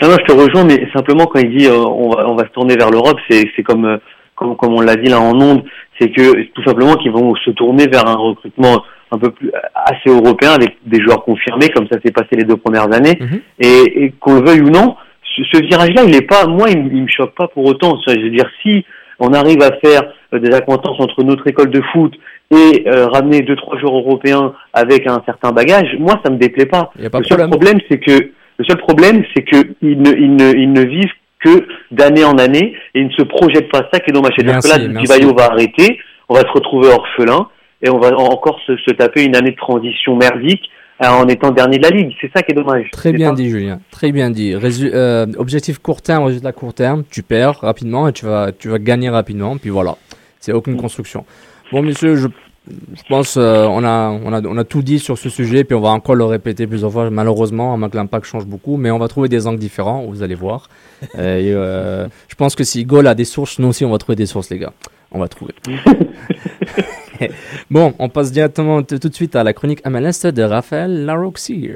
Non, non, je te rejoins, mais simplement quand il dit euh, on, va, on va se tourner vers l'Europe, c'est c'est comme, euh, comme comme on l'a dit là en ondes, c'est que tout simplement qu'ils vont se tourner vers un recrutement un peu plus assez européen avec des joueurs confirmés, comme ça s'est passé les deux premières années. Mhm. Et, et qu'on le veuille ou non, ce, ce virage-là, il est pas, moi, il, il me choque pas pour autant. Je veux dire, si on arrive à faire euh, des acquaintances entre notre école de foot et euh, ramener deux trois joueurs européens avec un certain bagage, moi, ça me déplaît pas. Le seul problème. problème, c'est que le seul problème, c'est que ils ne, ils ne, ils ne vivent que d'année en année et ils ne se projettent pas. Ça qui est dommage. C'est-à-dire que là. Divayo va arrêter, on va se retrouver orphelin et on va en- encore se, se taper une année de transition merdique en étant dernier de la ligue. C'est ça qui est dommage. Très bien dit, Julien. Très bien dit. Résu- euh, objectif court terme, résultat court terme. Tu perds rapidement et tu vas, tu vas gagner rapidement. Puis voilà. C'est aucune construction. Bon, messieurs, je, je pense euh, on a, on a, on a tout dit sur ce sujet. Puis on va encore le répéter plusieurs fois. Malheureusement, à que l'impact change beaucoup, mais on va trouver des angles différents. Vous allez voir. Euh, (laughs) et, euh, je pense que si Gaulle a des sources, nous aussi, on va trouver des sources, les gars. On va trouver. (laughs) (laughs) bon, on passe directement tout de suite à la chronique MLS de Raphaël Laroxier.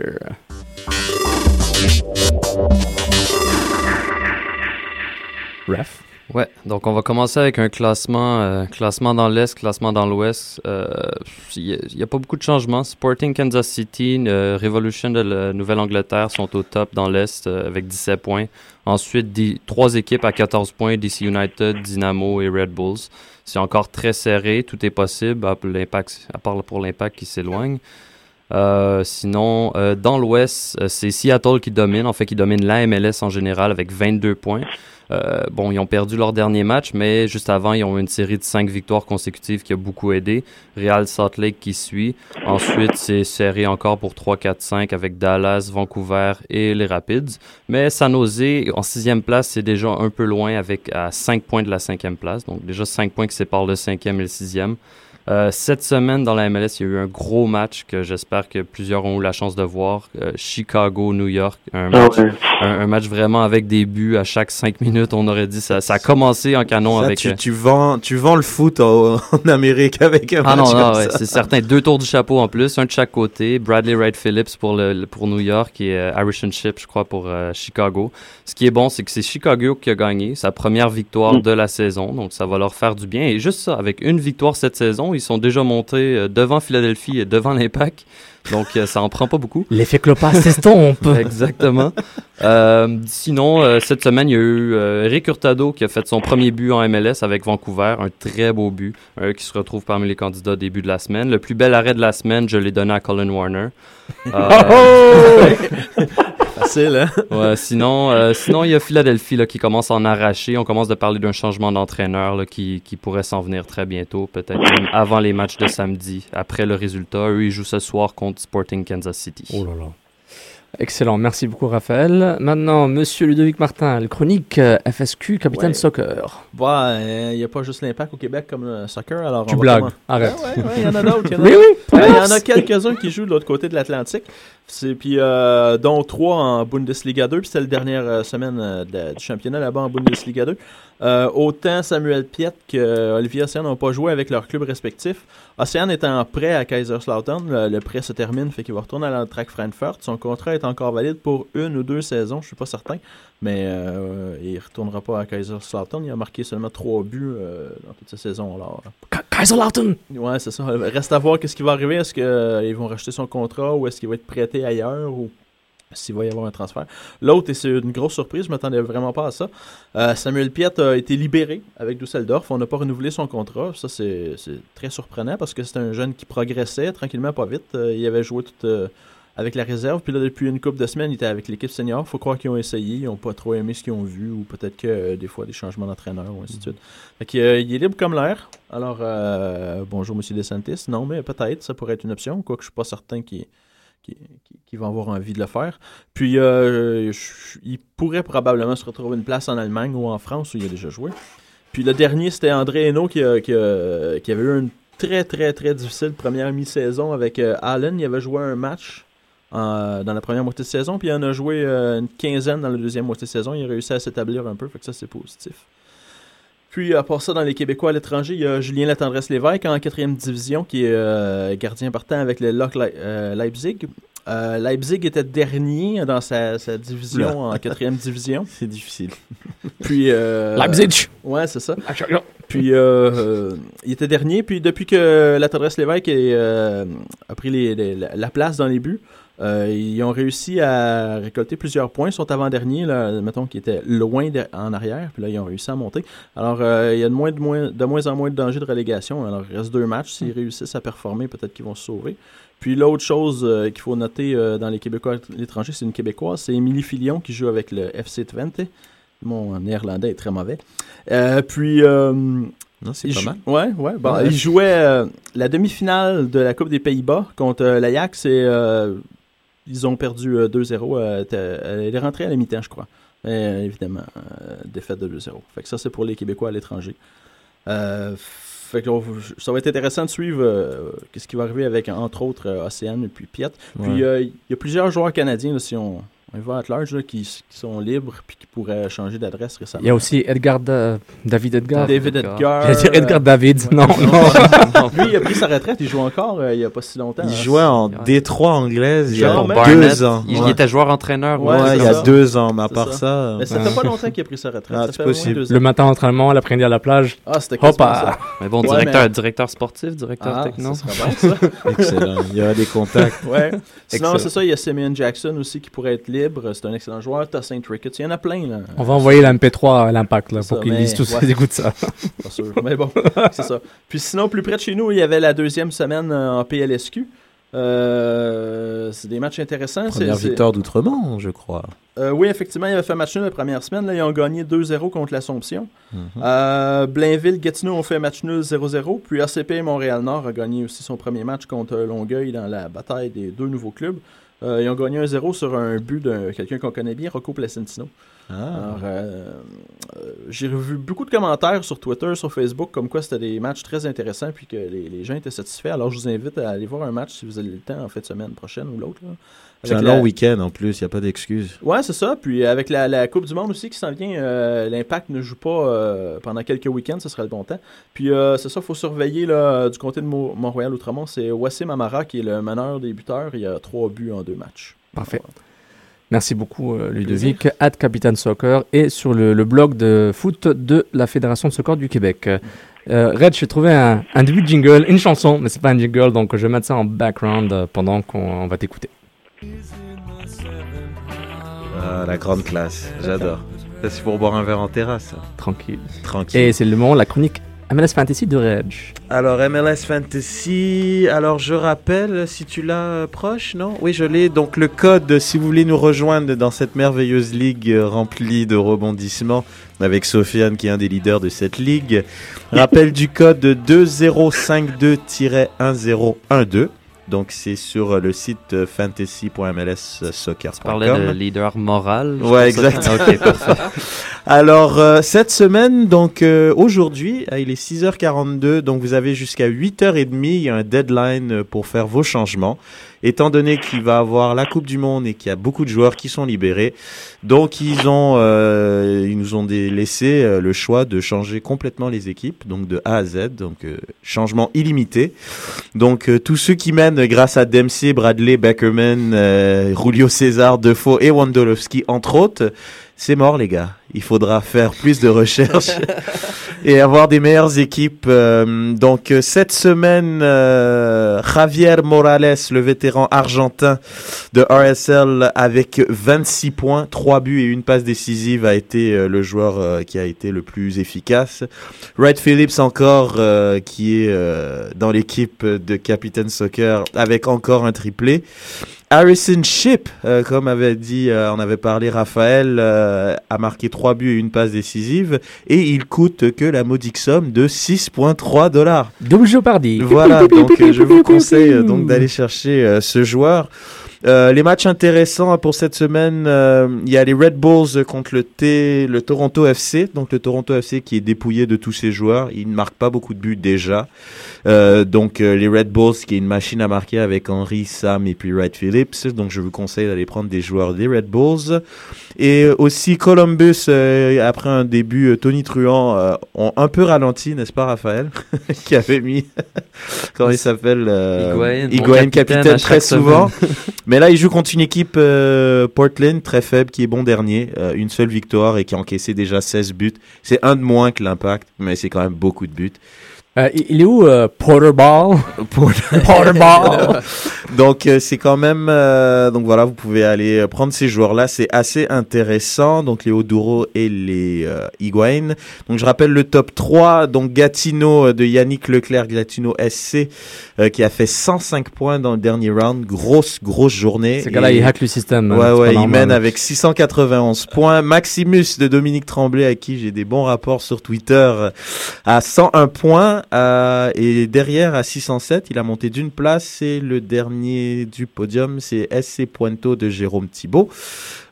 Ref? Ouais, donc on va commencer avec un classement, euh, classement dans l'Est, classement dans l'Ouest. Euh, Il n'y a, pas beaucoup de changements. Sporting Kansas City, euh, Revolution de la Nouvelle-Angleterre sont au top dans l'Est euh, avec 17 points. Ensuite, trois équipes à 14 points, DC United, Dynamo et Red Bulls. C'est encore très serré, tout est possible, à, à part pour l'impact qui s'éloigne. Euh, sinon, euh, dans l'Ouest, euh, c'est Seattle qui domine, en fait, qui domine la MLS en général avec 22 points. Euh, bon, ils ont perdu leur dernier match, mais juste avant, ils ont eu une série de cinq victoires consécutives qui a beaucoup aidé. Real Salt Lake qui suit. Ensuite, c'est serré encore pour 3, 4, 5 avec Dallas, Vancouver et les Rapids. Mais San Jose, en sixième place, c'est déjà un peu loin avec à 5 points de la cinquième place. Donc déjà 5 points qui séparent le cinquième et le sixième. Euh, cette semaine dans la MLS, il y a eu un gros match que j'espère que plusieurs ont eu la chance de voir. Euh, Chicago-New York, un Ah match un, un match vraiment avec des buts à chaque 5 minutes. On aurait dit ça. Ça a commencé en canon Ça, avec. tu, euh, tu vends, tu vends le foot en, en Amérique avec un Ah non, match non, comme ouais, ça. c'est certain. Deux tours du chapeau en plus, un de chaque côté. Bradley Wright Phillips pour, le, pour New York et euh, Harrison Ship, je crois, pour euh, Chicago. Ce qui est bon, c'est que c'est Chicago qui a gagné sa première victoire Mm. de la saison. Donc, ça va leur faire du bien. Et juste ça, avec une victoire cette saison, ils sont déjà montés euh, devant Philadelphie et devant l'Impact. Donc, euh, ça en prend pas beaucoup. (laughs) L'effet Clopas s'estompe. (laughs) Exactement. Euh, sinon, euh, cette semaine, il y a eu euh, Eric Hurtado qui a fait son premier but en MLS avec Vancouver, un très beau but, qui se retrouve parmi les candidats début de la semaine. Le plus bel arrêt de la semaine, je l'ai donné à Colin Warner. Euh, (laughs) Hein? (laughs) ouais, sinon, euh, sinon, il y a Philadelphie là, qui commence à en arracher. On commence de parler d'un changement d'entraîneur là, qui, qui pourrait s'en venir très bientôt, peut-être même avant les matchs de samedi, après le résultat. Eux, ils jouent ce soir contre Sporting Kansas City. Oh là là. Excellent, merci beaucoup Raphaël. Maintenant, Monsieur Ludovic Martin, le chronique euh, FSQ, capitaine Ouais. soccer. Bah, il n'y a pas juste l'impact au Québec comme le soccer, alors Tu blagues, comment- arrête. Ouais, ouais, ouais, il y en a d'autres. il y en a (laughs) Oui, oui, y en a quelques-uns qui jouent de l'autre côté de l'Atlantique. C'est puis euh, dont trois en Bundesliga 2, puis c'était la dernière euh, semaine euh, du championnat là-bas en Bundesliga 2. Euh, autant Samuel Piet que Olivier Océane n'ont pas joué avec leurs clubs respectifs. Océane est en prêt à Kaiserslautern, le, prêt se termine, fait qu'il va retourner à l'Eintracht Frankfurt. Son contrat est encore valide pour une ou deux saisons, je suis pas certain, mais euh, il retournera pas à Kaiserslautern. Il a marqué seulement trois buts euh, dans toute sa saison. Alors, Kaiserslautern Ouais, c'est ça. Reste à voir qu'est-ce qui va arriver. Est-ce qu'ils vont racheter son contrat ou est-ce qu'il va être prêté ailleurs ou s'il va y avoir un transfert? L'autre, et c'est une grosse surprise, je m'attendais vraiment pas à ça. euh, Samuel Piet a été libéré avec Dusseldorf. On n'a pas renouvelé son contrat. Ça, c'est c'est très surprenant parce que c'est un jeune qui progressait tranquillement, pas vite. Euh, il avait joué toute, euh, avec la réserve. Puis là, depuis une couple de semaines, il était avec l'équipe senior. faut croire qu'ils ont essayé. Ils n'ont pas trop aimé ce qu'ils ont vu ou peut-être que euh, des fois des changements d'entraîneur ou ainsi de suite. Fait qu'il, euh, il est libre comme l'air. Alors, euh, bonjour, Monsieur DeSantis. Non, mais peut-être, ça pourrait être une option. Quoique je suis pas certain qu'il qui, qui- qui va avoir envie de le faire. Puis, euh, je- il pourrait probablement se retrouver une place en Allemagne ou en France où il a déjà joué. Puis le dernier, c'était André Hainaut qui, a- qui, a- qui avait eu une très, très, très difficile première mi-saison avec euh, Allen. Il avait joué un match en- dans la première moitié de saison, puis il en a joué euh, une quinzaine dans la deuxième moitié de saison. Il a réussi à s'établir un peu, fait que ça, c'est positif. Puis, à part ça, dans les Québécois à l'étranger, il y a Julien Latendresse Lévesque en quatrième division, qui est euh, gardien partant avec le Lei- euh, Leipzig. Euh, Leipzig était dernier dans sa, sa division en quatrième division. (laughs) C'est difficile. Puis, euh, Leipzig. Ouais, c'est ça. Puis, euh, euh, il était dernier. Puis, depuis que la Lévesque est, euh, a pris les- les- la la place dans les buts, euh, ils ont réussi à récolter plusieurs points. Ils sont avant-derniers, mettons, qui étaient loin de- en arrière. Puis là, ils ont réussi à monter. Alors, euh, il y a de moins, de, moins, de moins en moins de danger de relégation. Alors, il reste deux matchs. S'ils réussissent à performer, peut-être qu'ils vont se sauver. Puis l'autre chose euh, qu'il faut noter dans les Québécois à l'étranger, c'est une Québécoise, c'est Émilie Filion qui joue avec le FC Twente. Mon néerlandais est très mauvais. Puis. Non, c'est pas mal. Ouais, ouais. Bon, Ouais. Il jouait euh, la demi-finale de la Coupe des Pays-Bas contre euh, l'Ajax et euh, ils ont perdu euh, 2-0. euh, t'es- elle est rentrée à la mi-temps, je crois. Mais euh, évidemment, euh, défaite de 2-0. Fait que ça, c'est pour les Québécois à l'étranger. Euh, fait que ça va être intéressant de suivre euh, qu'est-ce qui va arriver avec, entre autres, euh, Océane et puis Piet. Puis Ouais. euh, il y a plusieurs joueurs canadiens, là, si on, on y va à large, là, qui, qui sont libres puis qui pourraient changer d'adresse récemment. Il y a aussi Edgar Da- David Edgar. David Edgar. J'allais dire Edgar euh, David. ouais. Non, non. Lui, il a pris sa retraite, il joue encore euh, il n'y a pas si longtemps. Il hein. jouait en Détroit anglaise il y a Barnett, deux ans. Il, il Ouais. était joueur-entraîneur. Ouais, Ouais, il y a ça. deux ans, mais à part ça. ça. Mais ça fait pas longtemps qu'il a pris sa retraite. Ah, ça c'est fait possible. deux Le ans. matin d'entraînement, l'après-midi à la plage. Ah, c'était Hop, quasiment ça. Mais bon, Ouais, directeur, mais- directeur sportif, directeur Ah, techno. ça. (laughs) Excellent. Il y aura des contacts. Ouais. (laughs) Sinon, c'est ça, il y a Simeon Jackson aussi qui pourrait être libre. C'est un excellent joueur. T'as Saint Ricketts. Il y en a plein, là. On va envoyer la MP3 à l'impact là, pour ça, qu'ils lisent tous ouais. et écoutent ça. (laughs) Pas sûr. Mais bon, c'est ça. Puis sinon, plus près de chez nous, il y avait la deuxième semaine euh, en PLSQ. Euh, c'est des matchs intéressants. Première C'est- c'est- victoire d'Outremont, je crois. Euh, oui, effectivement, il avait fait match nul la première semaine. Là, ils ont gagné 2-0 contre l'Assomption. Mhm. Euh, Blainville, Gatineau ont fait match nul 0-0. Puis ACP Montréal-Nord a gagné aussi son premier match contre Longueuil dans la bataille des deux nouveaux clubs. Euh, ils ont gagné 1-0 sur un but de quelqu'un qu'on connaît bien, Rocco Placentino. Ah. Euh, euh, j'ai revu beaucoup de commentaires sur Twitter, sur Facebook, comme quoi c'était des matchs très intéressants puis que les, les gens étaient satisfaits. Alors, je vous invite à aller voir un match si vous avez le temps en fait semaine prochaine ou l'autre. C'est un la- long week-end en plus, il n'y a pas d'excuse. Ouais, c'est ça. Puis avec la, la Coupe du Monde aussi qui s'en vient, euh, l'Impact ne joue pas euh, pendant quelques week-ends, ce serait le bon temps. Puis euh, c'est ça, il faut surveiller là, du côté de Mo- Montréal-Outremont, c'est Wassim Amara qui est le meneur des buteurs. Il y a trois buts en deux matchs. Parfait. Merci beaucoup, euh, Ludovic, at Capitaine Soccer et sur le, le blog de foot de la Fédération de soccer du Québec. Euh, Red, j'ai trouvé un, un début de jingle, une chanson, mais c'est pas un jingle, donc je vais mettre ça en background euh, pendant qu'on on va t'écouter. Ah, la grande classe, j'adore. Ça, C'est pour boire un verre en terrasse. Tranquille. Tranquille. Et c'est le moment, la chronique MLS Fantasy de Reg. Alors, MLS Fantasy, alors je rappelle, si tu l'as euh, proche, non? Oui, je l'ai. Donc, le code, si vous voulez nous rejoindre dans cette merveilleuse ligue euh, remplie de rebondissements, avec Sofiane qui est un des leaders de cette ligue, rappel du code 2052-1012. Donc, c'est sur euh, le site euh, fantasy.mlssoccer.com. Tu parlais de leader moral. Ouais, exact. (laughs) Ok, parfait. (laughs) Alors, euh, cette semaine, donc euh, aujourd'hui, euh, il est 6h42, donc vous avez jusqu'à 8h30, il y a un deadline euh, pour faire vos changements. Étant donné qu'il va avoir la Coupe du Monde et qu'il y a beaucoup de joueurs qui sont libérés, donc ils ont, euh, ils nous ont laissé euh, le choix de changer complètement les équipes, donc de A à Z, donc euh, changement illimité. Donc tous ceux qui mènent grâce à Dempsey, Bradley, Beckerman, Julio César, Defoe et Wondolowski entre autres, c'est mort les gars. Il faudra faire plus de recherches (laughs) et avoir des meilleures équipes. Euh, donc euh, cette semaine, euh, Javier Morales, le vétéran argentin de RSL, avec 26 points, 3 buts et une passe décisive, a été euh, le joueur qui a été le plus efficace. Wright Phillips encore, qui est dans l'équipe de Capitaine Soccer, avec encore un triplé. Harrison Ship, euh, comme avait dit, euh, on avait parlé Raphaël, euh, a marqué 3 buts et une passe décisive et il coûte que la modique somme de 6.3 dollars. Double Jeopardy. Voilà, donc je vous conseille donc d'aller chercher euh, ce joueur. Euh, les matchs intéressants pour cette semaine, euh, il y a les Red Bulls contre le, T, le Toronto FC. Donc le Toronto FC qui est dépouillé de tous ses joueurs. Il ne marque pas beaucoup de buts déjà. Euh, donc les Red Bulls qui est une machine à marquer avec Henry, Sam et puis Wright Phillips. Donc je vous conseille d'aller prendre des joueurs des Red Bulls. Et aussi Columbus, après un début Tony Truant, ont un peu ralenti, n'est-ce pas Raphaël? (laughs) Qui avait mis, (laughs) comment il s'appelle Higuain, capitaine capitaine très souvent. (laughs) Mais là, il joue contre une équipe euh, Portland très faible qui est bon dernier, euh, une seule victoire et qui a encaissé déjà 16 buts. C'est un de moins que l'impact, mais c'est quand même beaucoup de buts. Euh, il est où, euh, Porter Ball? (laughs) (laughs) Porter Ball! (laughs) Donc euh, c'est quand même euh, donc voilà vous pouvez aller euh, prendre ces joueurs là c'est assez intéressant donc les Oduro et les euh, Higuain donc je rappelle le top 3 donc Gatineau euh, de Yannick Leclerc Gatineau SC euh, qui a fait 105 points dans le dernier round grosse grosse journée Ce gars-là, Et- il hack le système. Ouais, euh, c'est pas ouais, il mène avec 691 points. Maximus de Dominique Tremblay, avec qui j'ai des bons rapports sur Twitter, euh, à 101 points. Euh, et derrière, à 607, il a monté d'une place. Et le dernier du podium, c'est SC Puento de Jérôme Thibault.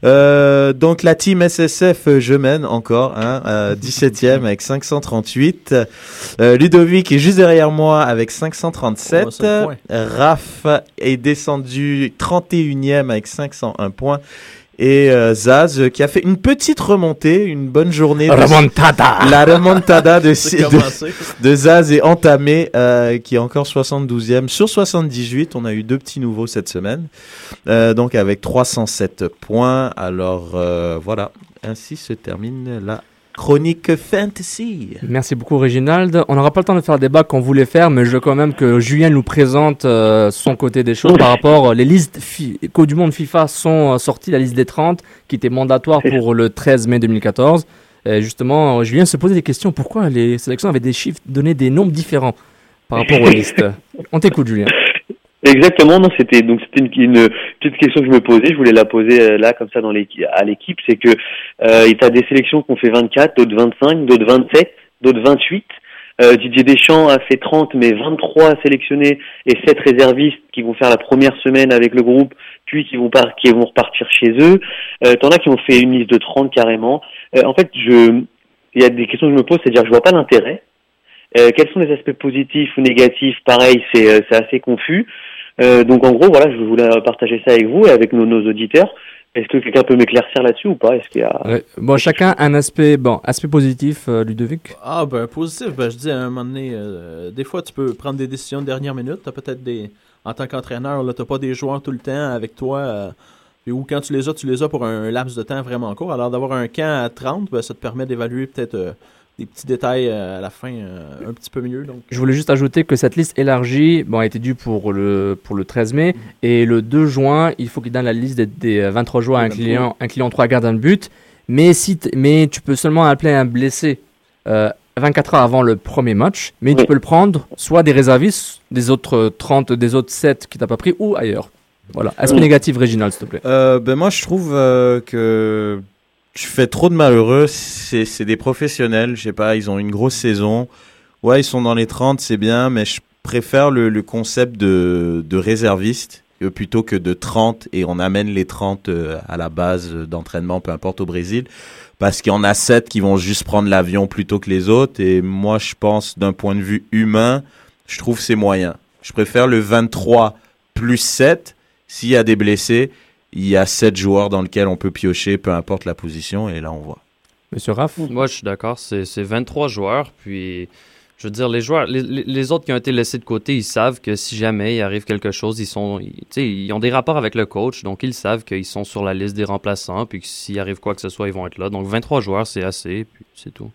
Euh, donc la team SSF, euh, je mène encore, hein, euh, 17e avec 538. Euh, Ludovic est juste derrière moi avec 537. Oh, c'est le point. Raph est descendu 31e avec 501 points. Et euh, Zaz euh, qui a fait une petite remontée, une bonne journée. de- Remontada! La remontada de, (laughs) Zaz est entamée, euh, qui est encore 72e. Sur 78, on a eu deux petits nouveaux cette semaine. Euh, donc avec 307 points. Alors euh, voilà, ainsi se termine la chronique fantasy. Merci beaucoup, Réginald. On n'aura pas le temps de faire le débat qu'on voulait faire, mais je veux quand même que Julien nous présente euh, son côté des choses par rapport. euh, Les listes Coupe du Monde FIFA sont euh, sorties, la liste des 30, qui était mandatoire pour le 13 mai 2014. Et justement, euh, Julien se posait des questions. Pourquoi les sélections avaient des chiffres, donné des nombres différents par rapport aux listes? (laughs) On t'écoute, Julien. Exactement, non, c'était donc c'était une, une petite question que je me posais, je voulais la poser euh, là comme ça dans l'équipe à l'équipe, c'est que euh, il y a des sélections qui ont fait 24, d'autres 25, d'autres 27, d'autres 28. Euh, Didier Deschamps a fait 30 mais 23 sélectionnés et 7 réservistes qui vont faire la première semaine avec le groupe puis qui vont par qui vont repartir chez eux. Euh, T'en as qui ont fait une liste de 30 carrément. Euh, en fait, je il y a des questions que je me pose, c'est-à-dire je vois pas l'intérêt. Euh, quels sont les aspects positifs ou négatifs? Pareil, c'est euh, c'est assez confus. Euh, donc en gros, voilà, je voulais partager ça avec vous et avec nos, nos auditeurs. Est-ce que quelqu'un peut m'éclaircir là-dessus ou pas? Est-ce qu'il y a Ouais. Bon, chacun un aspect, bon, aspect positif, euh, Ludovic? Ah, ben, positif, ben, je dis à un moment donné, euh, des fois, tu peux prendre des décisions de dernière minute. T'as peut-être des. En tant qu'entraîneur, là, t'as pas des joueurs tout le temps avec toi. euh, puis ou quand tu les as, tu les as pour un laps de temps vraiment court. Alors, d'avoir un camp à 30, ben, ça te permet d'évaluer peut-être euh, des petits détails euh, à la fin euh, un petit peu mieux. Donc, Je voulais juste ajouter que cette liste élargie bon, a été due pour le, pour le 13 mai. Et le 2 juin, il faut qu'il donne la liste des, des 23 joueurs, Des incluant, incluant 3 gardiens de but. Mais, si mais tu peux seulement appeler un blessé euh, 24 heures avant le premier match. Mais tu peux le prendre soit des réservistes, des autres 30, des autres 7 qui t'as pas pris, ou ailleurs. Voilà. Aspect Oui. négatif, Réginald, s'il te plaît. Euh, ben moi je trouve euh, que tu fais trop de malheureux. C'est des professionnels, je sais pas, ils ont une grosse saison. Ouais, ils sont dans les 30, c'est bien, mais je préfère le, le concept de, de réserviste euh, plutôt que de 30 et on amène les 30 euh, à la base d'entraînement, peu importe au Brésil. Parce qu'il y en a 7 qui vont juste prendre l'avion plutôt que les autres. Et moi, je pense, d'un point de vue humain, je trouve c'est moyen. Je préfère le 23 plus 7 s'il y a des blessés il y a sept joueurs dans lesquels on peut piocher, peu importe la position, et là on voit. Monsieur Raff Moi, je suis d'accord. C'est c'est 23 joueurs. Puis, je veux dire, les joueurs, les, autres qui ont été laissés de côté, ils savent que si jamais il arrive quelque chose, ils sont, ils, tu sais, ils ont des rapports avec le coach. Donc, ils savent qu'ils sont sur la liste des remplaçants. Puis, que s'il arrive quoi que ce soit, ils vont être là. Donc, 23 joueurs, c'est assez. Puis, c'est tout.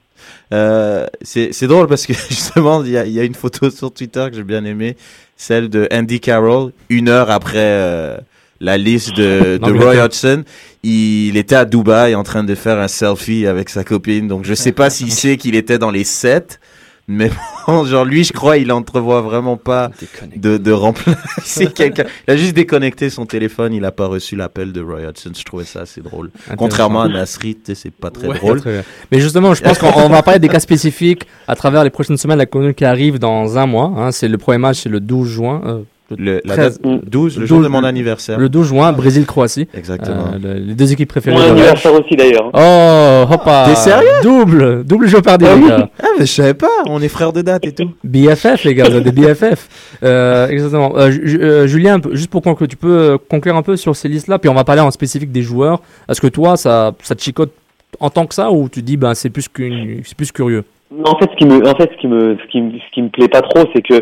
Euh, c'est c'est drôle parce que (laughs) justement, il y a, il y a une photo sur Twitter que j'ai bien aimée, celle de Andy Carroll, une heure après euh, la liste de. Roy Hodgson. Il était à Dubaï en train de faire un selfie avec sa copine, donc je sais pas s'il sait qu'il était dans les sept. Mais (laughs) bon, genre lui, je crois, il entrevoit vraiment pas de, de remplacer quelqu'un. Il a juste déconnecté son téléphone, il a pas reçu l'appel de Roy Hudson. Je trouvais ça assez drôle. Contrairement à Nasri, c'est pas très Ouais, drôle. très. Mais justement, je pense qu'on on va parler des cas spécifiques à travers les prochaines semaines. La colonne qui arrive dans un mois. hein. c'est le premier match, c'est le 12 juin. euh, Le- la 13 date 12, le jour de mon anniversaire. Le 12 juin, Brésil-Croatie. Exactement. Euh, le- les deux équipes préférées. Mon anniversaire aussi d'ailleurs. Oh, hoppa. T'es sérieux? Double, double Jeopardy, Ah les gars. Ah, mais je savais pas, on est frères de date et tout. (laughs) BFF, les gars, des BFF. Euh, exactement. Euh, euh, Julien, juste pour conclure, tu peux euh, conclure un peu sur ces listes-là, puis on va parler en spécifique des joueurs. Est-ce que toi, ça, ça te chicote en tant que ça, ou tu dis, ben, c'est plus qu'une, c'est plus curieux? En fait, ce qui me, en fait, ce qui me, ce qui me, ce qui me plaît pas trop, c'est que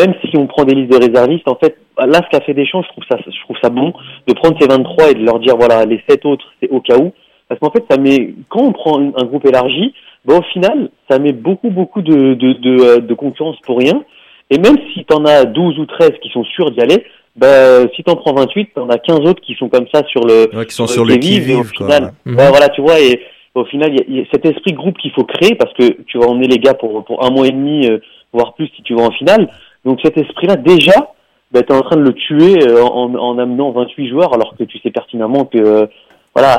même si on prend des listes de réservistes, en fait, là, ce qu'a fait Deschamps, je trouve ça, je trouve ça bon de prendre ces 23 et de leur dire, voilà, les sept autres, c'est au cas où. Parce qu'en fait, ça met, quand on prend un groupe élargi, ben, au final, ça met beaucoup, beaucoup de, de, de, euh, de concurrence pour rien. Et même si t'en as 12 ou 13 qui sont sûrs d'y aller, ben, si t'en prends 28, t'en as 15 autres qui sont comme ça sur le, Ouais, qui sont sur le qui-vive, et au quoi, final, ouais, voilà, tu vois, et au final, il y y, a cet esprit de groupe qu'il faut créer parce que tu vas emmener les gars pour, pour un mois et demi, euh, voire plus si tu vas en finale. Donc cet esprit-là, déjà, bah, tu es en train de le tuer euh, en, en amenant 28 joueurs alors que tu sais pertinemment que euh, voilà,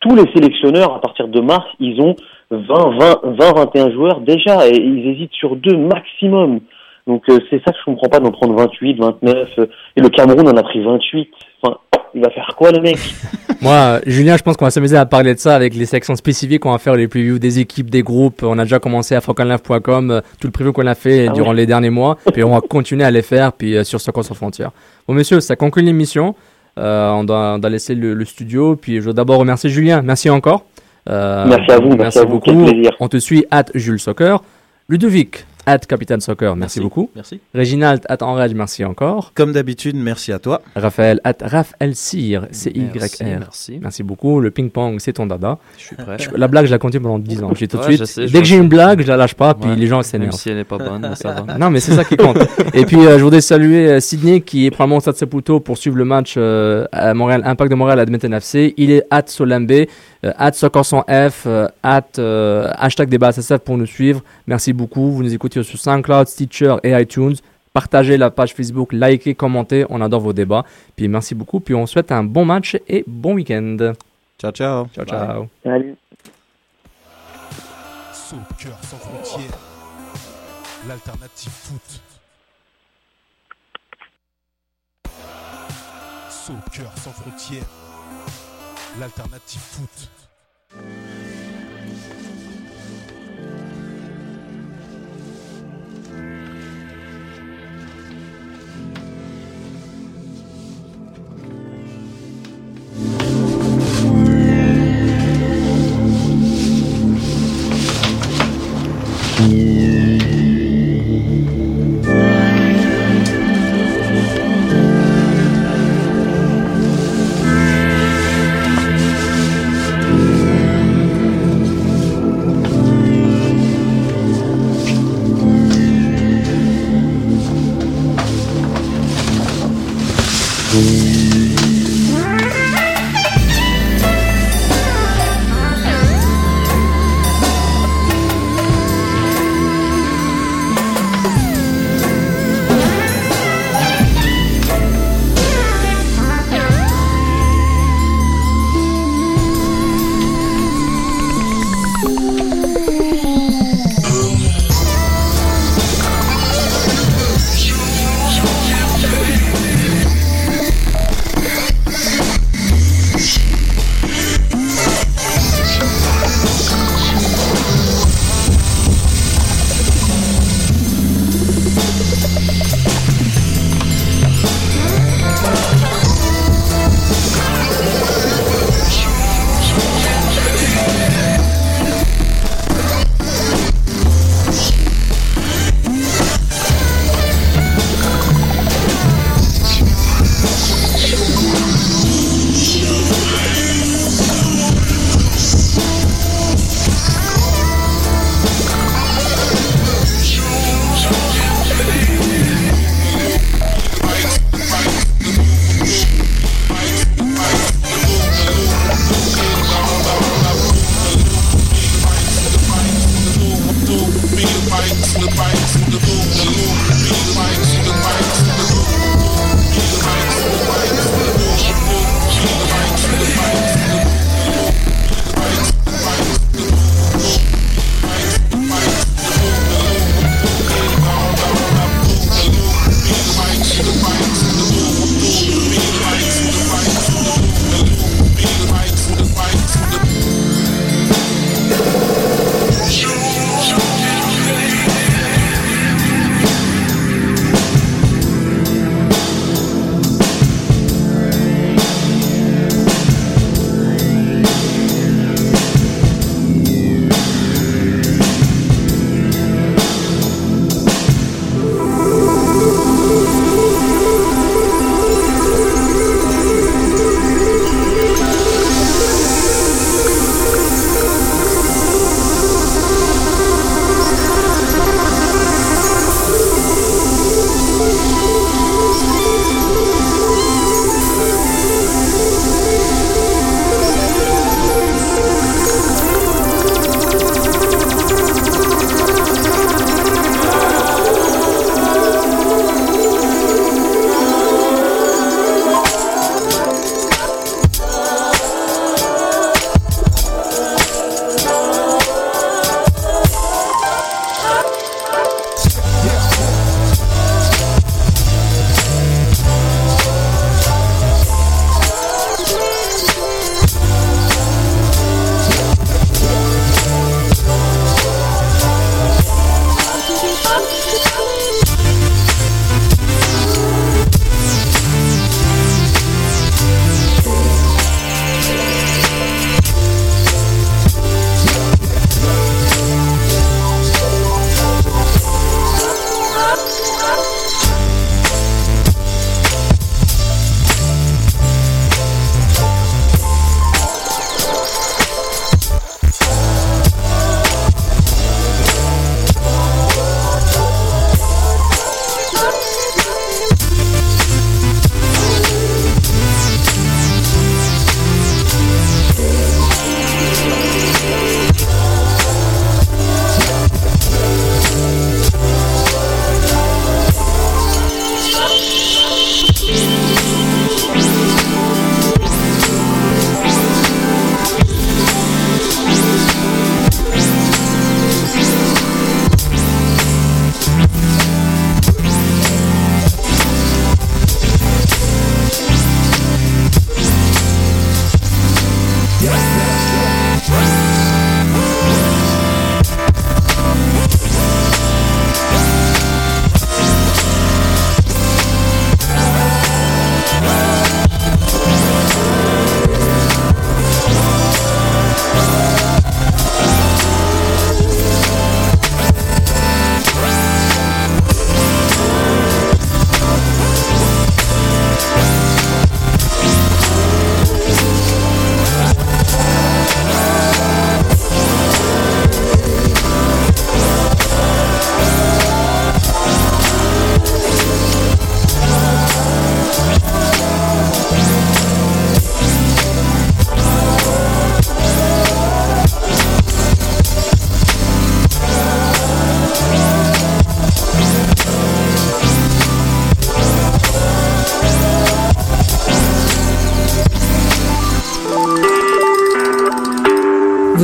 tous les sélectionneurs à partir de mars, ils ont 20, 20, 20 21 joueurs déjà et ils hésitent sur deux maximum. Donc euh, c'est ça que je comprends pas d'en prendre 28, 29 euh, et le Cameroun en a pris 28. Enfin, il va faire quoi le mec? (laughs) Moi, Julien, je pense qu'on va s'amuser à parler de ça avec les sections spécifiques. On va faire les previews des équipes, des groupes. On a déjà commencé à franconlive.com, euh, tout le preview qu'on a fait Ah durant ouais. les derniers mois. (laughs) Puis on va continuer à les faire, puis euh, sur Soccer sans frontières. Bon, messieurs, ça conclut l'émission. Euh, on, doit, laisser le, le studio. Puis je veux d'abord remercier Julien. Merci encore. Merci à vous, merci à vous, beaucoup. plaisir. On te suit at Jules Soccer. Ludovic, at Capitaine Soccer. Merci, beaucoup. Merci. Reginald, at Enrage. Merci encore. Comme d'habitude, merci à toi. Raphaël, at Raphaël Cyr, C-Y-R. Merci, merci. Merci beaucoup. Le ping-pong, c'est ton dada. Je suis prêt. Je- La blague, je la continue pendant 10 ans. J'ai tout de Ouais, suite. je sais, je dès que j'ai une blague, je la lâche pas, puis Ouais. les gens Même s'énervent. si elle n'est pas bonne, mais ça va. (laughs) Non, mais c'est ça qui compte. Et puis, euh, je voudrais saluer euh, Sydney qui est probablement au Stade Saputo pour suivre le match euh, à Montréal, Impact de Montréal à Edmonton FC. Il est at Solambe, euh, at Soccer sans F, euh, at hashtag débat SSF pour nous suivre. Merci beaucoup. Vous nous écoutez sur SoundCloud, Stitcher et iTunes. Partagez la page Facebook, likez, commentez. On adore vos débats. Puis merci beaucoup. Puis on souhaite un bon match et bon week-end. Ciao, ciao. Ciao, ciao. Salut. Soccer sans frontières, l'alternative foot. Soccer sans frontières, l'alternative foot.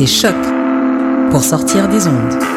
Écoutez Choc pour sortir des ondes.